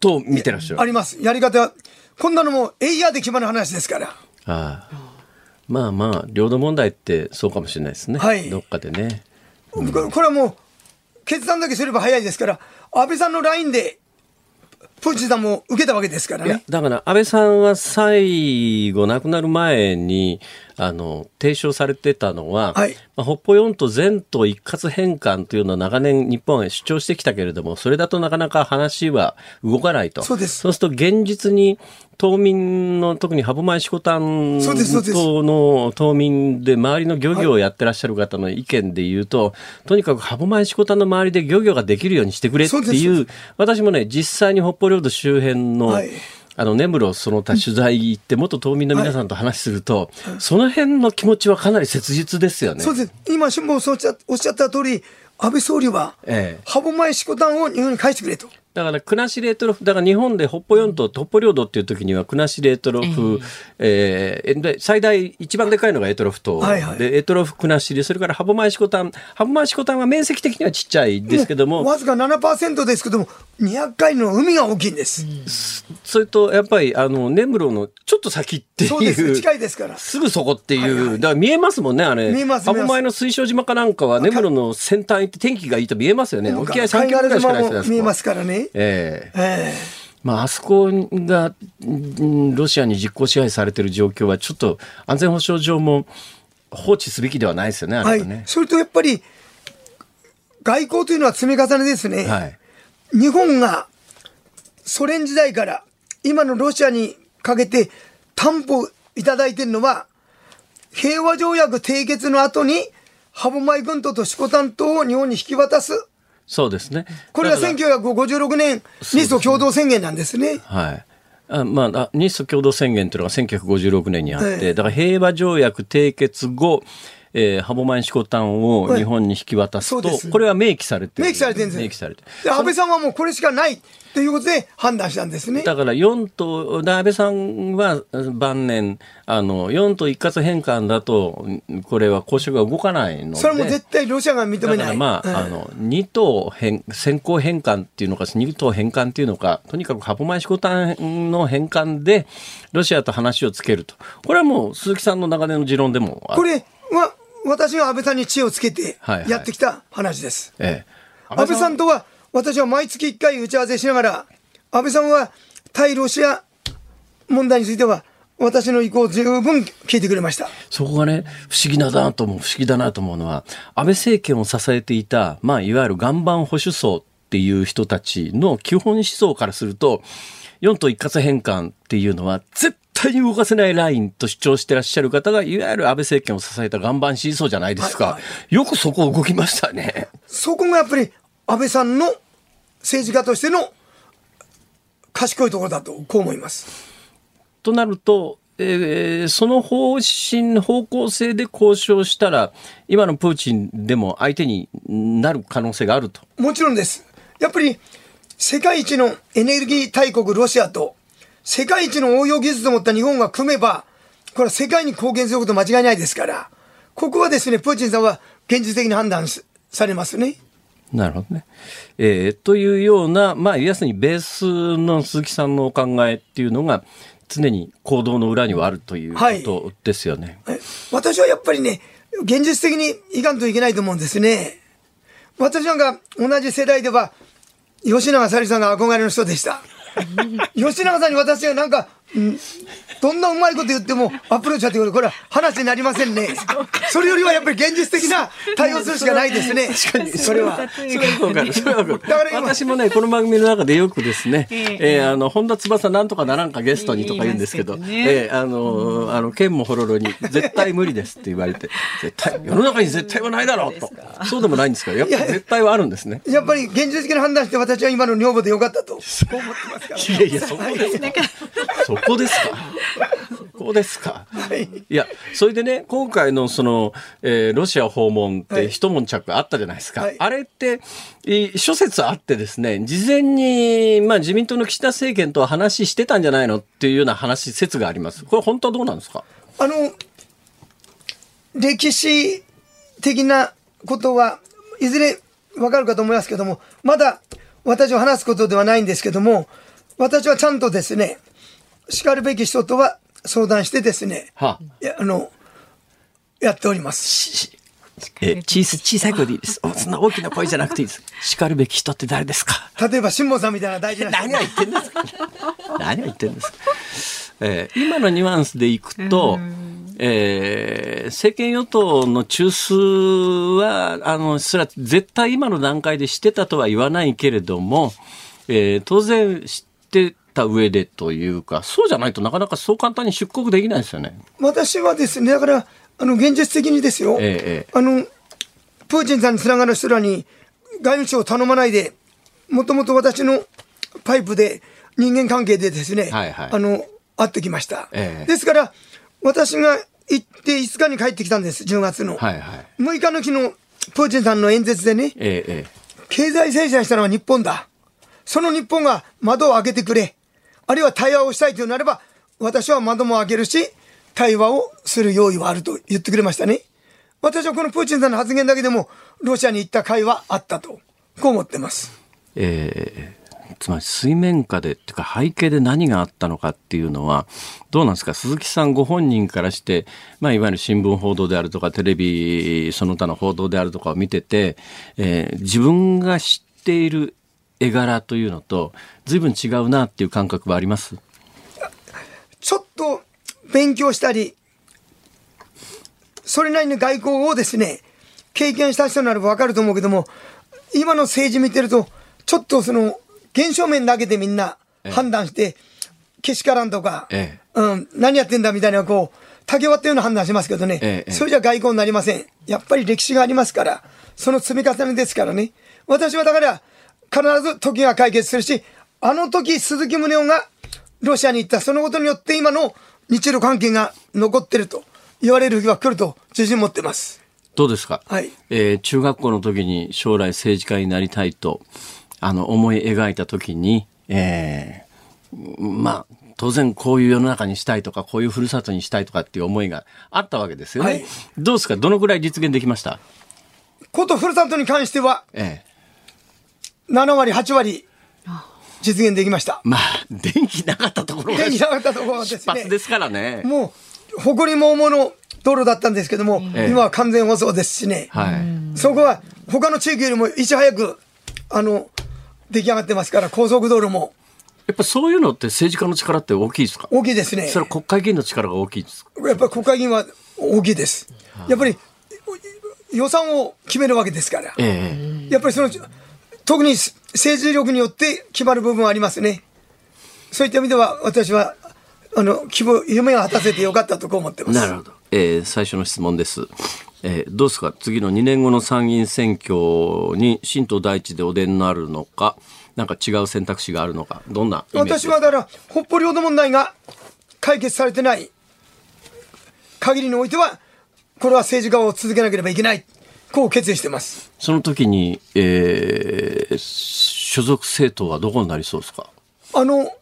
と見てらっしゃる。あります。やり方は、こんなのもエイヤーで決まる話ですから。ああまあまあ、領土問題ってそうかもしれないですね。はいどっかでね。これこれはもう、決断だけすれば早いですから、安倍さんのラインで、プーチンさんも受けたわけですからね。だから安倍さんは最後亡くなる前にあの提唱されてたのは、はいまあ、北方四島全島一括返還というのは長年日本は主張してきたけれどもそれだとなかなか話は動かないとそうですそうすると現実に島民の特に歯舞色丹そうですそうです島の島民で周りの漁業をやってらっしゃる方の意見で言うと、とにかく歯舞色丹の周りで漁業ができるようにしてくれっていう私もね実際に北方領土周辺の、はいあの、根室その他取材行って、元島民の皆さんと話すると、その辺の気持ちはかなり切実ですよね。そうです。今、辛坊さんおっしゃおっしゃった通り、安倍総理は、ええ歯舞色丹を日本に返してくれと。だから国後レートロフだから日本で北方四島、北方領土っていう時には国後レートロフ、えーで最大一番でかいのがエトロフ島、はいはいでエトロフ国後それから歯舞シコタン歯舞シコタンは面積的にはちっちゃいですけども、わずか7%ですけども、200回の海が大きいんです。それとやっぱりあの根室のちょっと先っていうそうです、近いですから。すぐそこっていう、だから見えますもんね、あれ。見えます歯舞の水晶島かなんかは、根室の先端行って天気がいいと見えますよね。沖合3キロぐらいしかないですよねあそこも見えますからね。えええまあ、あそこが、うんロシアに実効支配されてる状況は、ちょっと安全保障上も放置すべきではないですよね、あえはい。それとやっぱり、外交というのは積み重ねですね。はい。日本がソ連時代から今のロシアにかけて担保いただいてるのは、平和条約締結の後に、歯舞群島と色丹島を日本に引き渡す。そうですね。これがだから1956年、日ソ共同宣言なんですね。はい。あまあ、あ日ソ共同宣言というのが1956年にあって、ええだから平和条約締結後、えー、歯舞シコタンを日本に引き渡すと、そうですこれは明記されてる明記されてるんです明記されてるで安倍さんはもうこれしかないということで判断したんですね。だから4と、で安倍さんは晩年、あの、4と一括返還だと、これは交渉が動かないので。それはもう絶対ロシアが認めだない。からまあ、うんあの、2等返、先行返還っていうのか、2等返還っていうのか、とにかくハポマイシコタンの返還で、ロシアと話をつけると。これはもう鈴木さんの長年の持論でもあるこれは私が安倍さんに知恵をつけてはいはいやってきた話です。ええ。安倍さんとは私は毎月1回打ち合わせしながら、安倍さんは対ロシア問題については私の意向を十分聞いてくれました。そこがね、不思議だなと思う、不思議だなと思うのは、安倍政権を支えていた、まあ、いわゆる岩盤保守層っていう人たちの基本思想からすると、4と一括返還っていうのは、絶対に動かせないラインと主張してらっしゃる方が、いわゆる安倍政権を支えた岩盤支持層じゃないですか。はいはよくそこ動きましたね。そこがやっぱり安倍さんの政治家としての賢いところだとこう思います。となると、えーその方針、方向性で交渉したら、今のプーチンでも相手になる可能性があると。もちろんです。やっぱり世界一のエネルギー大国ロシアと世界一の応用技術を持った日本が組めば、これは世界に貢献すること間違いないですから、ここはですね、プーチンさんは現実的に判断しされますね。なるほどね。えーというような、まあ、要するにベースの鈴木さんのお考えっていうのが、常に行動の裏にはあるということですよね。え私はやっぱりね、現実的にいかんといけないと思うんですね。私なんか同じ世代では、吉永小里さんが憧れの人でした。吉永さんに私がなんか、うんどんなうまいこと言ってもアプローチだってことこれは話になりませんね。それよりはやっぱり現実的な対応するしかないですね。それは。それはわかる。それはわかる。か私もね、この番組の中でよくですね、ええーあの、本田翼なんとかならんかゲストにとか言うんですけど、えーあの、あの、剣もほろろに、絶対無理ですって言われて、絶対、世の中に絶対はないだろうと。そうでもないんですから、やっぱり絶対はあるんですね。やっぱり現実的な判断して私は今の女房でよかったと。こう思ってますから。いやいや、そこですか。そこですか。そこですか？いや、それでね、今回のその、えーロシア訪問っはいて一悶着あったじゃないですか。はいあれって、い諸説あってですね、事前に、まあ自民党の岸田政権とは話してたんじゃないのっていうような話、説があります。これ本当はどうなんですか？あの、歴史的なことはいずれわかるかと思いますけども、まだ私は話すことではないんですけども、私はちゃんとですね、叱るべき人とは相談してですね、はあ、いやあの、やっております。しえー小さ小さい声でいいです。おそんな大きな声じゃなくていいです。叱るべき人って誰ですか？例えば辛坊さんみたいな大事な人何を言ってんですか？何を言ってんですか、えー今のニュアンスでいくと、えー政権与党の中枢は、あの、それは絶対今の段階で知ってたとは言わないけれども、えー当然知ってた上でというか、そうじゃないとなかなかそう簡単に出国できないですよね。私はですね、だから、あの、現実的にですよ、ええあの、プーチンさんにつながる人らに外務省を頼まないで、もともと私のパイプで人間関係でですね、はいはいあの、会ってきました。ええですから、私が行って5日に帰ってきたんです、10月の。はいはい。6日の日のプーチンさんの演説でね、えーえ経済制裁したのは日本だ。その日本が窓を開けてくれ、あるいは対話をしたいというなれば、私は窓も開けるし、対話をする用意はあると言ってくれましたね。私はこのプーチンさんの発言だけでも、ロシアに行った会はあったと、こう思ってます。えーつまり水面下でっていうか背景で何があったのかっていうのはどうなんですか？鈴木さんご本人からして、まあ、いわゆる新聞報道であるとかテレビその他の報道であるとかを見てて、えー、自分が知っている絵柄というのと随分違うなっていう感覚はあります？ちょっと勉強したりそれなりに外交をですね経験した人なら分かると思うけども今の政治見てるとちょっとその現象面だけでみんな判断して、けしからんとか、ええ、うん、何やってんだみたいな、こう、竹割ったような判断しますけどね、え、それじゃ外交になりません。やっぱり歴史がありますから、その積み重ねですからね。私はだから、必ず時が解決するし、あの時鈴木宗男がロシアに行った、そのことによって今の日露関係が残ってると言われる日は来ると自信持ってます。どうですか、はい。えー、中学校の時に将来政治家になりたいとあの、思い描いたときに、えー、まあ、当然こういう世の中にしたいとか、こういうふるさとにしたいとかっていう思いがあったわけですよね。はい、どうですか？どのぐらい実現できました？ことふるさとに関しては、ええ、7割、8割、実現できました。まあ、電気なかったところ電気なかったところですね。出発ですからね。もう、誇りも重の道路だったんですけども、ええ、今は完全舗装ですしね。はい。そこは、他の地域よりもいち早く、あの、出来上がってますから、高速道路も。やっぱそういうのって政治家の力って大きいですか？大きいですね。それは国会議員の力が大きいですか？やっぱり国会議員は大きいです。やっぱり予算を決めるわけですから。ええ、やっぱりその、特に政治力によって決まる部分はありますね。そういった意味では私は、あの、希望、夢が果たせてよかったと思ってます。なるほど。えー、最初の質問です。えー、どうですか？次の2年後の参議院選挙に新党第一でお出になるのか、なんか違う選択肢があるのか、どんな私はだから、北方領土問題が解決されてない限りにおいては、これは政治家を続けなければいけない。こう決意してます。その時に、えー、所属政党はどこになりそうですか？あの、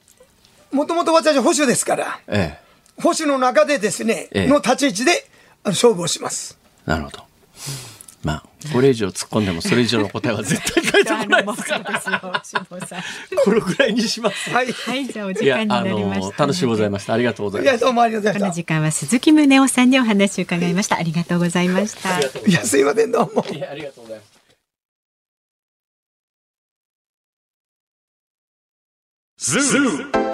もともと私は保守ですから、ええ、保守の中でですね、ええ、の立ち位置で勝負をします。なるほど。まあ、これ以上突っ込んでもそれ以上の答えは絶対返ってこないですから。これぐらいにします。はい。はい、じゃあお時間になりました。楽しいございました。ありがとうございます。どうもありがとうございました。この時間は鈴木宗男さんにお話を伺いました。ありがとうございました。いや、すいません、どうも。いや、ありがとうございます。ズーム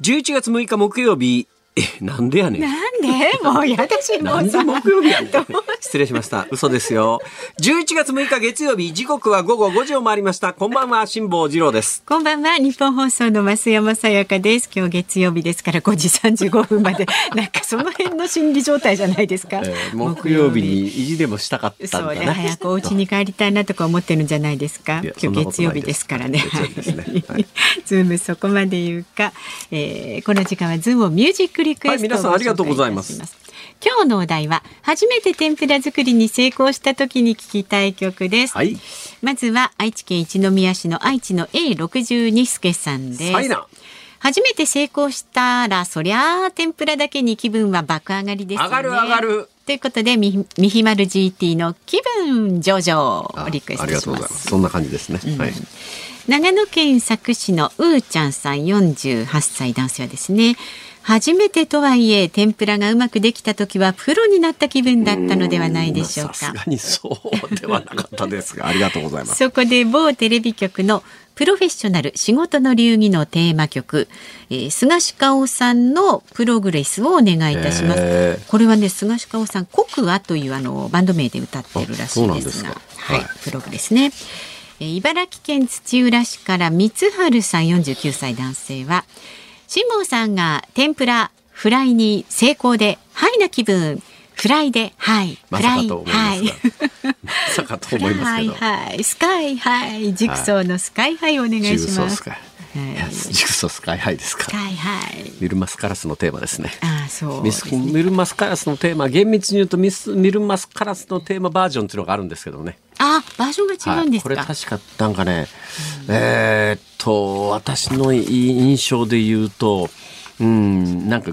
11月6日木曜日え、なんでやねん。なんで？もうやだし、もうさ。木曜日やねん。失礼しました。嘘ですよ。11月6日月曜日、時刻は午後5時を回りました。こんばんは、辛坊治郎です。こんばんは、ニッポン放送の増山さやかです。今日月曜日ですから5時35分まで。なんかその辺の心理状態じゃないですか？えー、木曜日に意地でもしたかったそうね、早くお家に帰りたいなとか思ってるんじゃないですか？今日月曜日ですからね。ねはい、ズームそこまで言うか、えー、この時間はズームオンミュージックリクエスト、はい、皆さんありがとうございます。今日のお題は初めて天ぷら作りに成功した時に聞きたい曲です。はい、まずは愛知県一宮市の愛知の A62 助さんです。初めて成功したらそりゃ天ぷらだけに気分は爆上がりですね。上がる上がる。ということでみみひまる GT の気分上々をリクエストしますありがとうございますそんな感じですね、はい長野県佐久市のうーちゃんさん48歳男性はですね初めてとはいえ天ぷらがうまくできた時はプロになった気分だったのではないでしょうか。さすがにそうではなかったですがありがとうございます。そこで某テレビ局のプロフェッショナル仕事の流儀のテーマ曲、えー、菅氏香さんのプログレスをお願いいたします。へ。これはね菅氏香さんコクアというあのバンド名で歌ってるらしいですすか。はい、はい。プログレスね。えー茨城県土浦市から三春さん49歳男性は辛坊さんが天ぷらフライに成功でハイな気分。フライでハイ。まさかと思いますが、はい。まさかと思いますけど、はいはい、スカイハイ、ジグソーのスカイハイお願いします。ジグソースカイハイですかスカイハイ。ミルマスカラスのテーマですねああ、そうね。ミルマスカラスのテーマ厳密に言うとミスミルマスカラスのテーマバージョンっていうのがあるんですけどねあ、バージョンが違うんですか？これ確かなんかね、えーっと私の印象で言うとうんなんか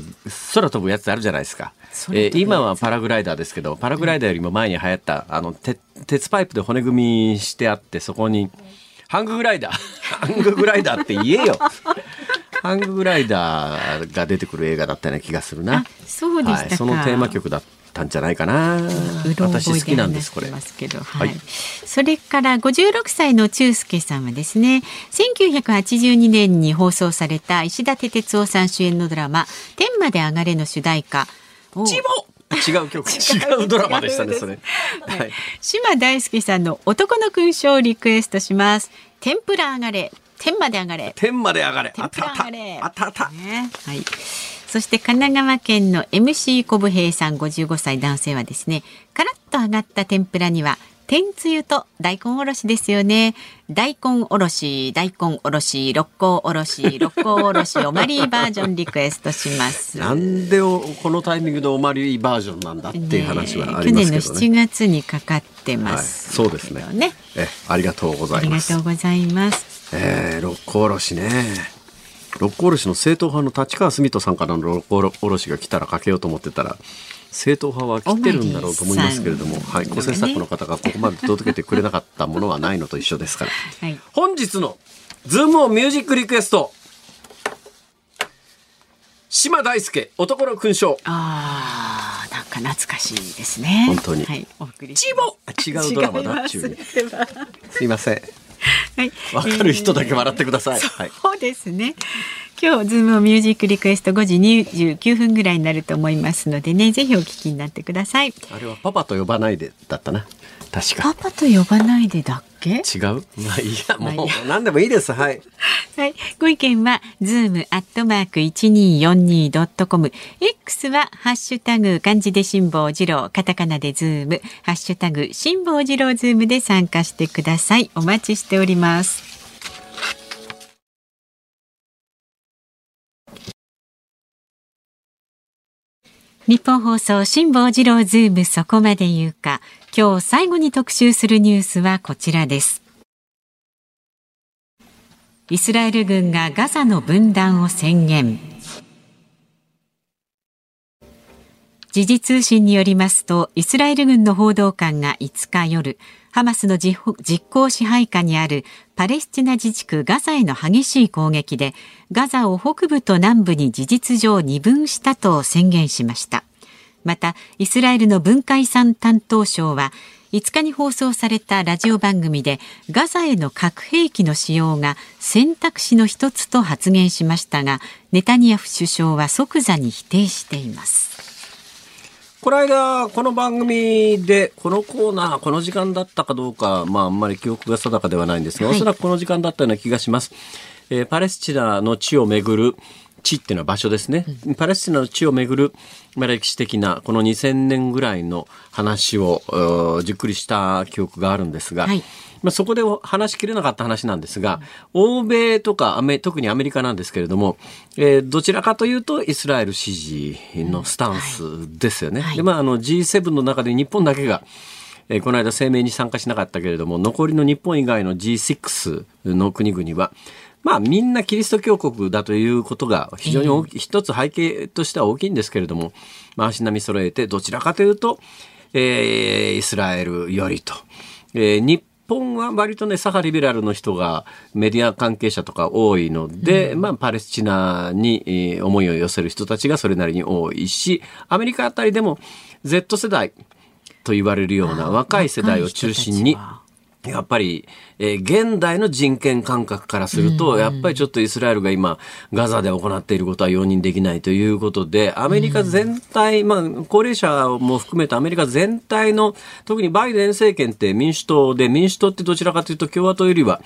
空飛ぶやつあるじゃないですか。えー今はパラグライダーですけどパラグライダーよりも前に流行ったあの鉄鉄パイプで骨組みしてあってそこにハンググライダー。ハンググライダーって言えよ。ハンググライダーが出てくる映画だったような気がするな。あそうでしたか。はい、そのテーマ曲だったんじゃないかな。私好きなんですこれ。ではい。い。それから56歳の中介さんはですね、1982年に放送された石田哲夫さん主演のドラマ天まで上がれの主題歌をチボ違う曲。違うドラマでしたねそれ、はい、島大輔さんの男の勲章をリクエストします。天ぷら上がれ、天まで上がれ。天まで上がれ。天ぷら上がれ。あったあった。ね。はい。そして神奈川県の MC 小武平さん55歳男性はですね、カラッと揚がった天ぷらには天つゆと大根おろしですよね。大根おろし、大根おろし、六甲おろし、六甲おろしおまりバージョンリクエストします。なんでおこのタイミングでおまりバージョンなんだっていう話はありますけど去年のね。7月にかかってます、はいそうですねねえありがとうござありがいますとうございます。えー、六甲おろしね六甲おろしの正統派の立川澄人さんからの六甲おろしが来たらかけようと思ってたら正統派は来てるんだろうと思いますけれども、はい、構成作家の方がここまで届けてくれなかったものはないのと一緒ですから。はい。本日のズームオンミュージックリクエスト。島大輔男の勲章。ああ、なんか懐かしいですね。本当に。はい、お送りしチボ。違うドラマだ。す。ではすいませんはい。わかる人だけ笑ってください、えーはいそうですね。今日ズームオンミュージックリクエスト5時29分ぐらいになると思いますのでね、ぜひお聞きになってください。あれはパパと呼ばないでだったな確かパパと呼ばないでだっけ？違う？まあいいやもうや何でもいいですはいはい。ご意見は、ズームアットマーク 1242.com。X は、ハッシュタグ、漢字で辛坊治郎、カタカナでズーム、ハッシュタグ、辛抱二郎ズームで参加してください。お待ちしております。ニッポン放送辛坊治郎ズームそこまで言うか今日最後に特集するニュースはこちらです。イスラエル軍がガザの分断を宣言。時事通信によりますとイスラエル軍の報道官が5日夜ハマスの実効支配下にあるパレスチナ自治区ガザへの激しい攻撃でガザを北部と南部に事実上二分したと宣言しました。またイスラエルの文化遺産担当省は5日に放送されたラジオ番組でガザへの核兵器の使用が選択肢の一つと発言しましたがネタニヤフ首相は即座に否定しています。この間この番組でこのコーナーこの時間だったかどうかまああんまり記憶が定かではないんですが、はい。おそらくこの時間だったような気がします、えーパレスチナの地をめぐる地っていうのは場所ですね、パレスチナの地をめぐる、まあ、歴史的なこの2000年ぐらいの話をじっくりした記憶があるんですが、はい。まあ、そこで話しきれなかった話なんですが、欧米とかアメ、特にアメリカなんですけれども、えーどちらかというとイスラエル支持のスタンスですよね。はいで、まあ、あの G7 の中で日本だけが、えーこの間声明に参加しなかったけれども、残りの日本以外の G6 の国々は、まあみんなキリスト教国だということが非常に大きい、一つ背景としては大きいんですけれども、まあ足並み揃えてどちらかというと、えー、イスラエルよりと。えー、日本は割とね、左派リベラルの人がメディア関係者とか多いので、うん、まあ、パレスチナに、えー、思いを寄せる人たちがそれなりに多いし、アメリカあたりでも Z 世代と言われるような若い世代を中心に、やっぱり、えー、現代の人権感覚からすると、やっぱりちょっとイスラエルが今、ガザで行っていることは容認できないということで、アメリカ全体、まあ、高齢者も含めたアメリカ全体の、特にバイデン政権って民主党で、民主党ってどちらかというと共和党よりは、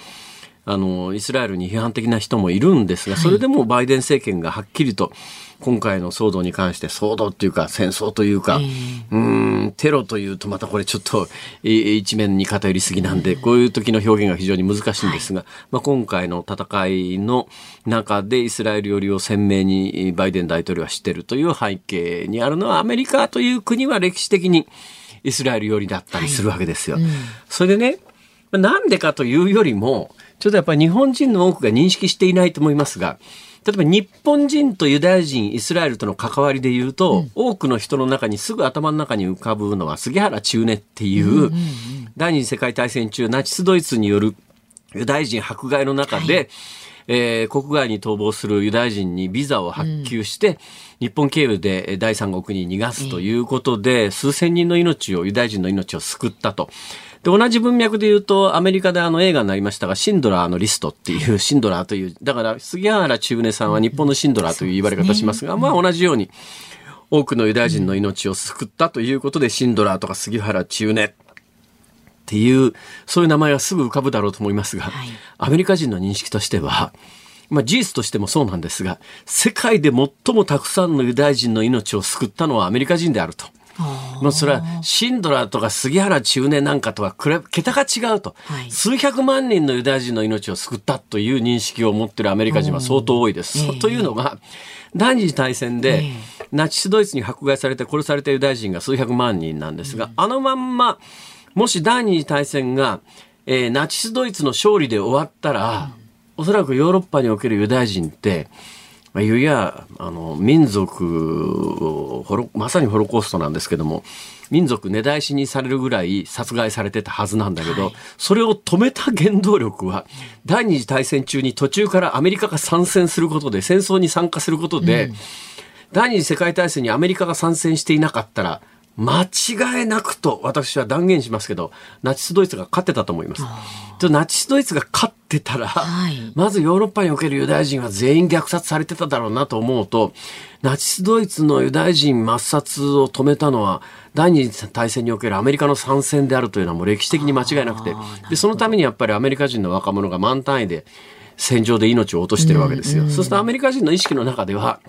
あの、イスラエルに批判的な人もいるんですが、それでもバイデン政権がはっきりと、今回の騒動に関して騒動っていうか戦争というか、うん、テロというとまたこれちょっと一面に偏りすぎなんで、こういう時の表現が非常に難しいんですが、まあ、今回の戦いの中でイスラエル寄りを鮮明にバイデン大統領は知ってるという背景にあるのはアメリカという国は歴史的にイスラエル寄りだったりするわけですよ。はいうん、それでね、なんでかというよりも、ちょっとやっぱり日本人の多くが認識していないと思いますが、例えば日本人とユダヤ人、イスラエルとの関わりで言うと、うん、多くの人の中にすぐ頭の中に浮かぶのは杉原中根っていう、第二次世界大戦中ナチスドイツによるユダヤ人迫害の中で、はい。えー、国外に逃亡するユダヤ人にビザを発給して、うん、日本経由で第三国に逃がすということで、数千人の命を、ユダヤ人の命を救ったと。で、同じ文脈で言うと、アメリカであの映画になりましたが、シンドラーのリストっていう、シンドラーという、だから杉原中根さんは日本のシンドラーという言われ方しますが、まあ同じように、多くのユダヤ人の命を救ったということで、シンドラーとか杉原中根っていう、そういう名前はすぐ浮かぶだろうと思いますが、はい、アメリカ人の認識としては、まあ事実としてもそうなんですが、世界で最もたくさんのユダヤ人の命を救ったのはアメリカ人であると。もうそれはシンドラーとか杉原中年なんかとは桁が違うと、はい、数百万人のユダヤ人の命を救ったという認識を持っているアメリカ人は相当多いです。えー、というのが第二次大戦で、ナチスドイツに迫害されて殺されたユダヤ人が数百万人なんですが、うん、あのまんまもし第二次大戦が、えー、ナチスドイツの勝利で終わったら、うん、おそらくヨーロッパにおけるユダヤ人ってまあ、いやあの民族まさにホロコーストなんですけども民族根絶やしにされるぐらい殺害されてたはずなんだけど、はい、それを止めた原動力は第二次大戦中に途中からアメリカが参戦することで戦争に参加することで、うん、第二次世界大戦にアメリカが参戦していなかったら間違いなくと私は断言しますけどナチスドイツが勝ってたと思います。ナチスドイツが勝ってたら、はい、まずヨーロッパにおけるユダヤ人は全員虐殺されてただろうなと思うとナチスドイツのユダヤ人抹殺を止めたのは第二次大戦におけるアメリカの参戦であるというのはもう歴史的に間違いなくてでそのためにやっぱりアメリカ人の若者が満単位で戦場で命を落としてるわけですよ。うんうん、そうするとアメリカ人の意識の中では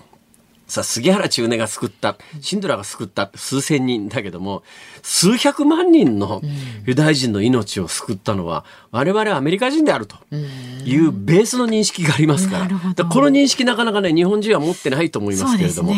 さあ、杉原中根が救った、シンドラが救った数千人だけども、数百万人のユダヤ人の命を救ったのは、我々はアメリカ人であるというベースの認識がありますから、からこの認識なかなかね、日本人は持ってないと思いますけれども。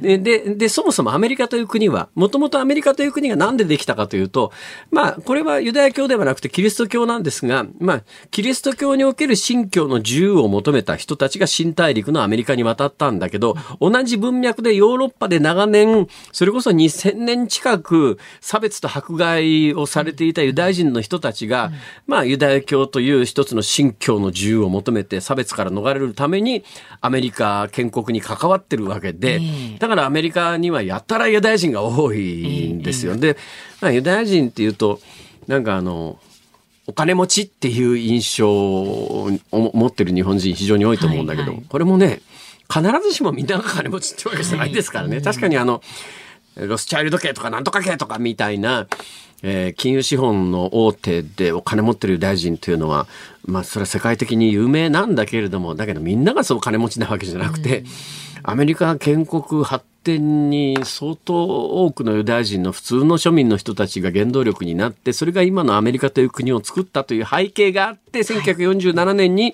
で、で、で、そもそもアメリカという国は、もともとアメリカという国がなんでできたかというと、まあ、これはユダヤ教ではなくてキリスト教なんですが、まあ、キリスト教における信教の自由を求めた人たちが新大陸のアメリカに渡ったんだけど、同じ文脈でヨーロッパで長年、それこそ2000年近く差別と迫害をされていたユダヤ人の人たちが、まあ、ユダヤ教という一つの信教の自由を求めて差別から逃れるためにアメリカ建国に関わってるわけで、だからアメリカにはやたらユダヤ人が多いんですよ。で、まあ、ユダヤ人っていうと、なんかあの、お金持ちっていう印象を持ってる日本人非常に多いと思うんだけど、はいはい、これもね、必ずしもみんなが金持ちってわけじゃないですからね。はい、確かにあの、ロスチャイルド系とかなんとか系とかみたいな、えー、金融資本の大手でお金持ってる大臣というのは、まあ、それは世界的に有名なんだけれども、だけどみんながそう金持ちなわけじゃなくて、アメリカ建国発展に相当多くのユダヤ人の普通の庶民の人たちが原動力になって、それが今のアメリカという国を作ったという背景があって、1947年に、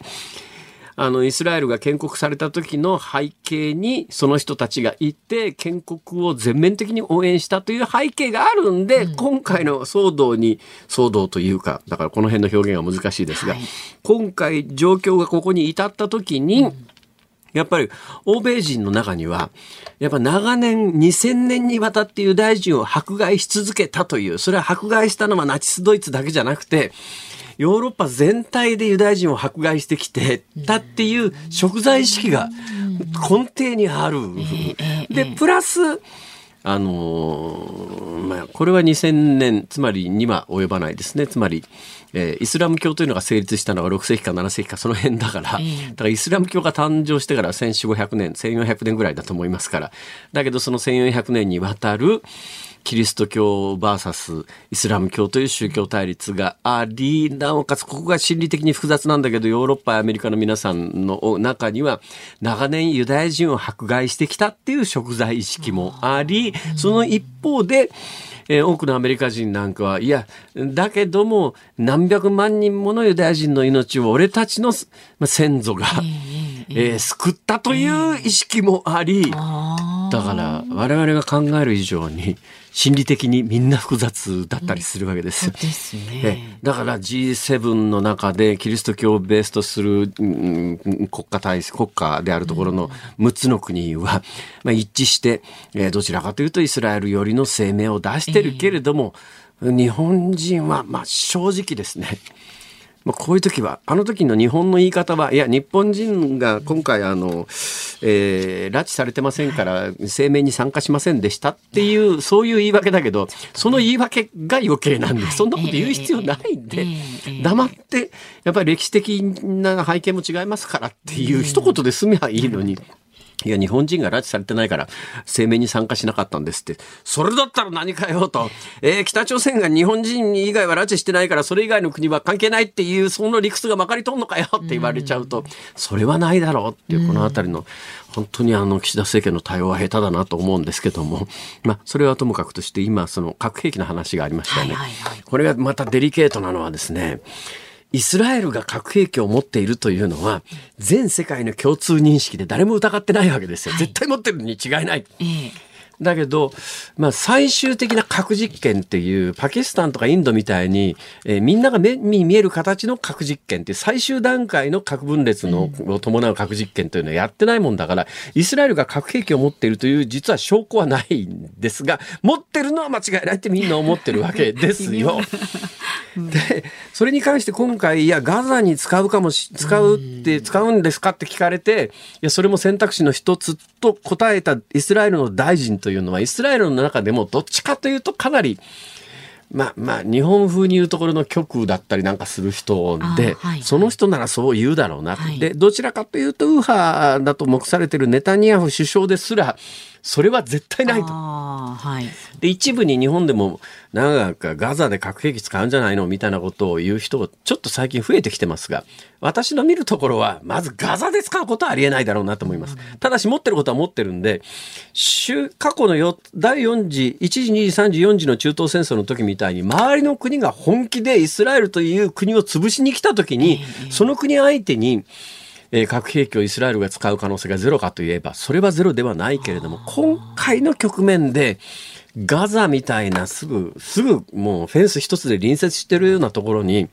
あの、イスラエルが建国された時の背景に、その人たちがいて、建国を全面的に応援したという背景があるんで、うん、今回の騒動に、騒動というか、だからこの辺の表現は難しいですが、はい、今回状況がここに至った時に、うん。やっぱり欧米人の中には、やっぱ長年2000年にわたってユダヤ人を迫害し続けたという、それは迫害したのはナチスドイツだけじゃなくて、ヨーロッパ全体でユダヤ人を迫害してきてたっていう食材意識が根底にある。で、プラス、あのー、まあ、これは2000年、つまりには及ばないですね。つまり、えー、イスラム教というのが成立したのは6世紀か7世紀かその辺だから、だからイスラム教が誕生してから1400年、1400年ぐらいだと思いますから、だけどその1400年にわたる、キリスト教 VS イスラム教という宗教対立があり、なおかつここが心理的に複雑なんだけど、ヨーロッパやアメリカの皆さんの中には、長年ユダヤ人を迫害してきたっていう食材意識もあり、その一方で、え、多くのアメリカ人なんかは、いや、だけども、何百万人ものユダヤ人の命を俺たちの先祖が、えー、えー、救ったという意識もあり、だから我々が考える以上に、心理的にみんな複雑だったりするわけですよ。ですね、だから G7 の中でキリスト教をベースとする、うん、国家体国家であるところの6つの国は、まあ、一致して、えー、どちらかというとイスラエル寄りの声明を出してるけれども、えー、日本人はまあ正直ですねまあ、こういう時はあの時の日本の言い方はいや日本人が今回あの、えー、拉致されてませんから声明に参加しませんでしたっていうそういう言い訳だけどその言い訳が余計なんでそんなこと言う必要ないんで黙ってやっぱり歴史的な背景も違いますからっていう一言で済めばいいのに。いや、日本人が拉致されてないから、声明に参加しなかったんですって。それだったら何かよと。えー、北朝鮮が日本人以外は拉致してないから、それ以外の国は関係ないっていう、その理屈がまかり通んのかよって言われちゃうと、それはないだろうっていう、このあたりの、本当にあの、岸田政権の対応は下手だなと思うんですけども、まあ、それはともかくとして、今、その核兵器の話がありましたよね。これがまたデリケートなのはですね、イスラエルが核兵器を持っているというのは、全世界の共通認識で誰も疑ってないわけですよ。絶対持ってるに違いない。ええだけど、まあ、最終的な核実験っていうパキスタンとかインドみたいに、えー、みんなが目に見える形の核実験って最終段階の核分裂の、を伴う核実験というのはやってないもんだからイスラエルが核兵器を持っているという実は証拠はないんですが持ってるのは間違いないってみんな思ってるわけですよ。でそれに関して今回いやガザに使うかもし使うって使うんですかって聞かれていやそれも選択肢の一つと答えたイスラエルの大臣というのはイスラエルの中でもどっちかというとかなりまあまあ日本風に言うところの極右だったりなんかする人で、はいはい、その人ならそう言うだろうな、はい、でどちらかというと右派だと目されてるネタニヤフ首相ですらそれは絶対ないと。はい、で一部に日本でもなんかガザで核兵器使うんじゃないのみたいなことを言う人がちょっと最近増えてきてますが私の見るところはまずガザで使うことはありえないだろうなと思います。ただし持ってることは持ってるんで過去のよ第4次1時2時3時4時の中東戦争の時みたいに周りの国が本気でイスラエルという国を潰しに来た時にその国相手にえー、核兵器をイスラエルが使う可能性がゼロかといえば、それはゼロではないけれども、今回の局面で、ガザみたいなすぐ、すぐもうフェンス一つで隣接してるようなところに、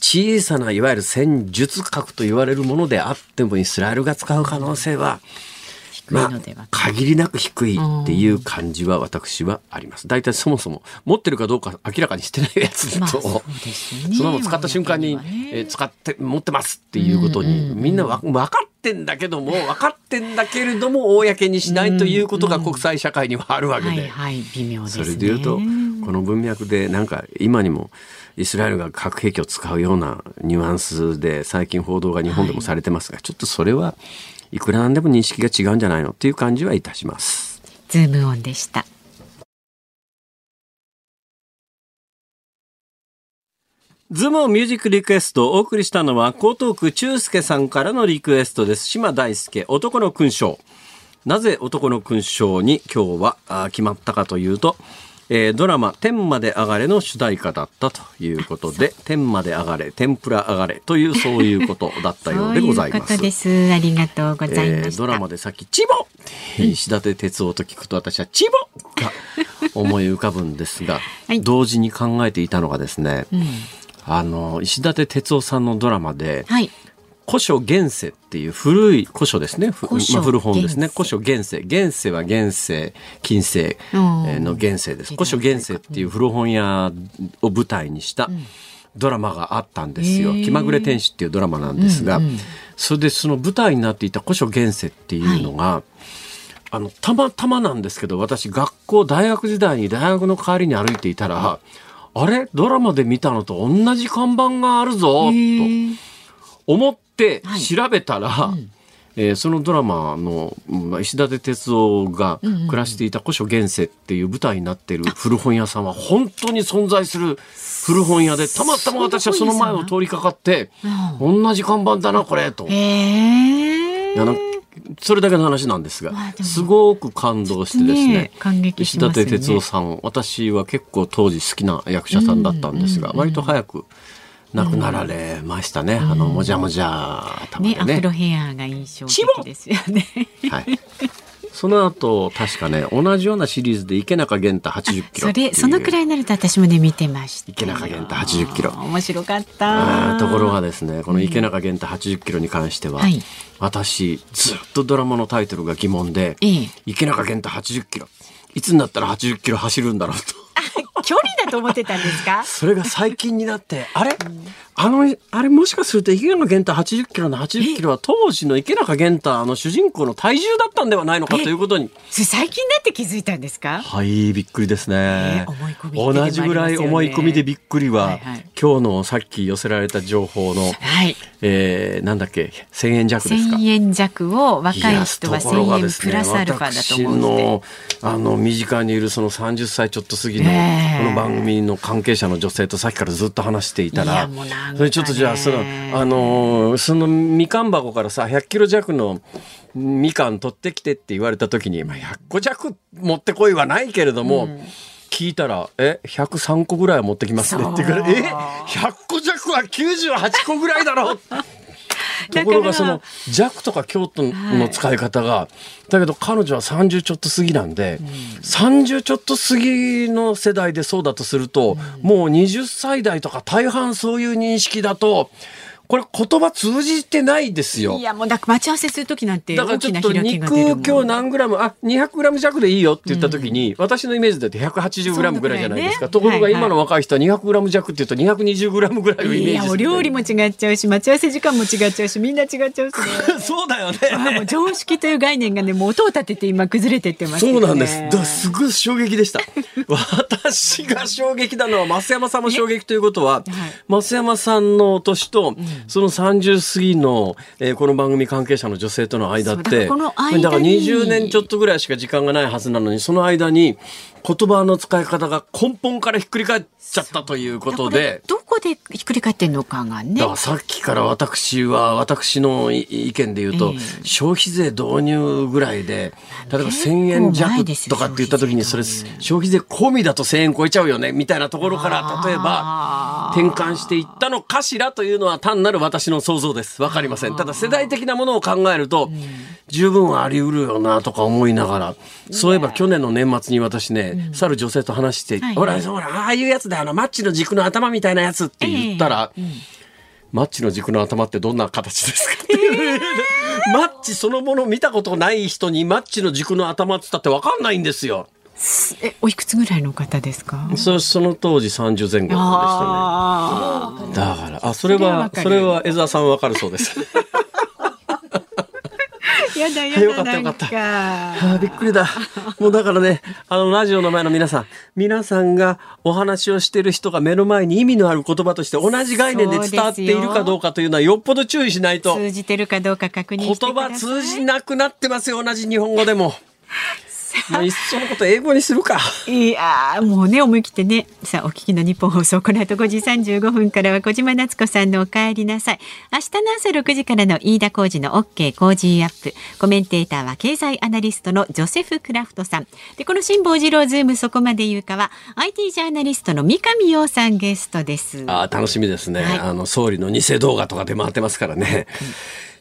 小さないわゆる戦術核と言われるものであってもイスラエルが使う可能性は、まあ、限りなく低いっていう感じは私はあります。大体そもそも持ってるかどうか明らかにしてないやつだと、まあそね、そのまま使った瞬間に、ね、え使って持ってますっていうことに、みんなわ分かってんだけども分かってんだけれども公にしないということが国際社会にはあるわけで、それでいうとこの文脈でなんか今にもイスラエルが核兵器を使うようなニュアンスで最近報道が日本でもされてますが、はい、ちょっとそれはいくらなんでも認識が違うんじゃないのっていう感じはいたします。ズームオンでした。ズームミュージックリクエストをお送りしたのは江東区中介さんからのリクエストです。嶋大輔、男の勲章。なぜ男の勲章に今日は決まったかというと、えードラマ「天まで上がれ」の主題歌だったということで「天まで上がれ天ぷら上がれ」というそういうことだったようでございますそういうこと。です。ありがとうございました。えードラマでさっき「チボ!」石立哲夫と聞くと私は「チボ!」が 思い浮かぶんですが、はい同時に考えていたのがですね、あの石立哲夫さんのドラマではい。「古書現世」っていう古い古書ですね。ふ古書まあ、古本ですね。古書現世。現世は現世。近世。の現世です。古書現世っていう古本屋を舞台にしたドラマがあったんですよ。へー「気まぐれ天使」っていうドラマなんですが、それでその舞台になっていた古書現世っていうのが、あのたまたまなんですけど私学校大学時代に大学の帰りに歩いていたら、あれ？ドラマで見たのと同じ看板があるぞと思ってはい。調べたら、えーそのドラマのまあ石立哲夫が暮らしていた古書現世っていう舞台になっている古本屋さんは本当に存在する古本屋でたまたま私はその前を通りかかって同じ看板だなこれと。ええいやなんそれだけの話なんですがすごく感動してですねね感激し石立哲夫さん私は結構当時好きな役者さんだったんですが、割と早く亡くなられましたね、あのもじゃもじゃ頭ね、でね。アフロヘアが印象的ですよね。はい、その後確かね同じようなシリーズで池中玄太80キロそれ、そのくらいいになると私もね、見てましたよ。池中玄太80キロ。面白かった。ところがですねこの池中玄太80キロに関しては、はい。私ずっとドラマのタイトルが疑問で、ええ。池中玄太80キロ。いつになったら80キロ走るんだろうと距離だと思ってたんですか？それが最近になってあれ？あのあれもしかすると池中玄太80キロの80キロは当時の池中玄太の主人公の体重だったんではないのかということに。最近になって気づいたんですか？はい、びっくりですね。同じぐらい思い込みでびっくりは、今日のさっき寄せられた情報の、はい。えー、なんだっけ、1000円弱ですか？1000円弱を若い人はやところが1000円プラスアルファだと私思うので。のあの身近にいるその30歳ちょっと過ぎのええこの番組の関係者の女性とさっきからずっと話していたいやらもうなそれちょっとじゃあそのあのそのみかん箱からさ100キロ弱のみかん取ってきてって言われた時に、まあ、100個弱持ってこいはないけれども、聞いたら「え103個ぐらいは持ってきますね」ってから「え100個弱は98個ぐらいだろ」ところがその弱とか強との使い方が、だけど彼女は30ちょっと過ぎなんで、30ちょっと過ぎの世代でそうだとすると、もう20歳代とか大半そういう認識だとこれ言葉通じてないですよ。い。やもうだから待ち合わせする時なんてだから大きなちょっと肉今日何グラムあ200グラム弱でいいよって言った時に、私のイメージだと180グラムぐらいじゃないですか、ね。ところが今の若い人は200グラム弱って言うと220グラムぐらいをイメージいやお料理も違っちゃうし待ち合わせ時間も違っちゃうしみんな違っちゃうしね。そうだよね。あもう常識という概念がねもう音を立てて今崩れてってますよね。そうなんです。だすごい衝撃でした。私が衝撃なのは、増山さんも衝撃ということは、増山さんの年と、その30過ぎの、えーこの番組関係者の女性との間って、だからだから20年ちょっとぐらいしか時間がないはずなのに、その間に言葉の使い方が根本からひっくり返っちゃったということで、どこでひっくり返ってんのかがね。だからさっきから私は私の意意見で言うと、ええ。消費税導入ぐらいで例えば1,000円弱とかって言った時にそれ消費税込みだと1,000円超えちゃうよねみたいなところから例えば転換していったのかしらというのは単なる私の想像です。わかりません。ただ世代的なものを考えると十分あり得るよなとか思いながら。そういえば去年の年末に私ね去る女性と話してはい。ほらほらああいうやつであのマッチの軸の頭みたいなやつって言ったら、マッチの軸の頭ってどんな形ですかっていう、マッチそのもの見たことない人にマッチの軸の頭って言ったって分かんないんですよ。えおいくつぐらいの方ですか？そその当時30前後でしたね。だから、あ、それはそれは江澤さん分かるそうです。やだやだよかったよかったなんかあーびっくりだ。もうだからね、あの、ラジオの前の皆さん、皆さんがお話をしてる人が目の前に意味のある言葉として同じ概念で伝わっているかどうかというのはよっぽど注意しないと。通じてるかどうか確認言葉通じなくなってますよ、同じ日本語でも。もういっそのこと英語にするか。いやもうね思い切ってね。さあお聞きの日本放送この後5時35分からは小島夏子さんのお帰りなさい。明日の朝6時からの飯田浩二の OK 工事アップ。コメンテーターは経済アナリストのジョセフ・クラフトさん。でこの辛坊治郎ズームそこまで言うかは IT ジャーナリストの三上洋さんゲストです。あ楽しみですね、はいあの総理の偽動画とか出回ってますからね。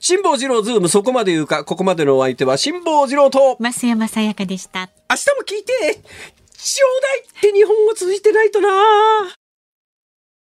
辛坊治郎ズームそこまで言うかここまでのお相手は辛坊治郎と。増山さやかでした。明日も聞いて。ちょうだいって日本語通じてないとな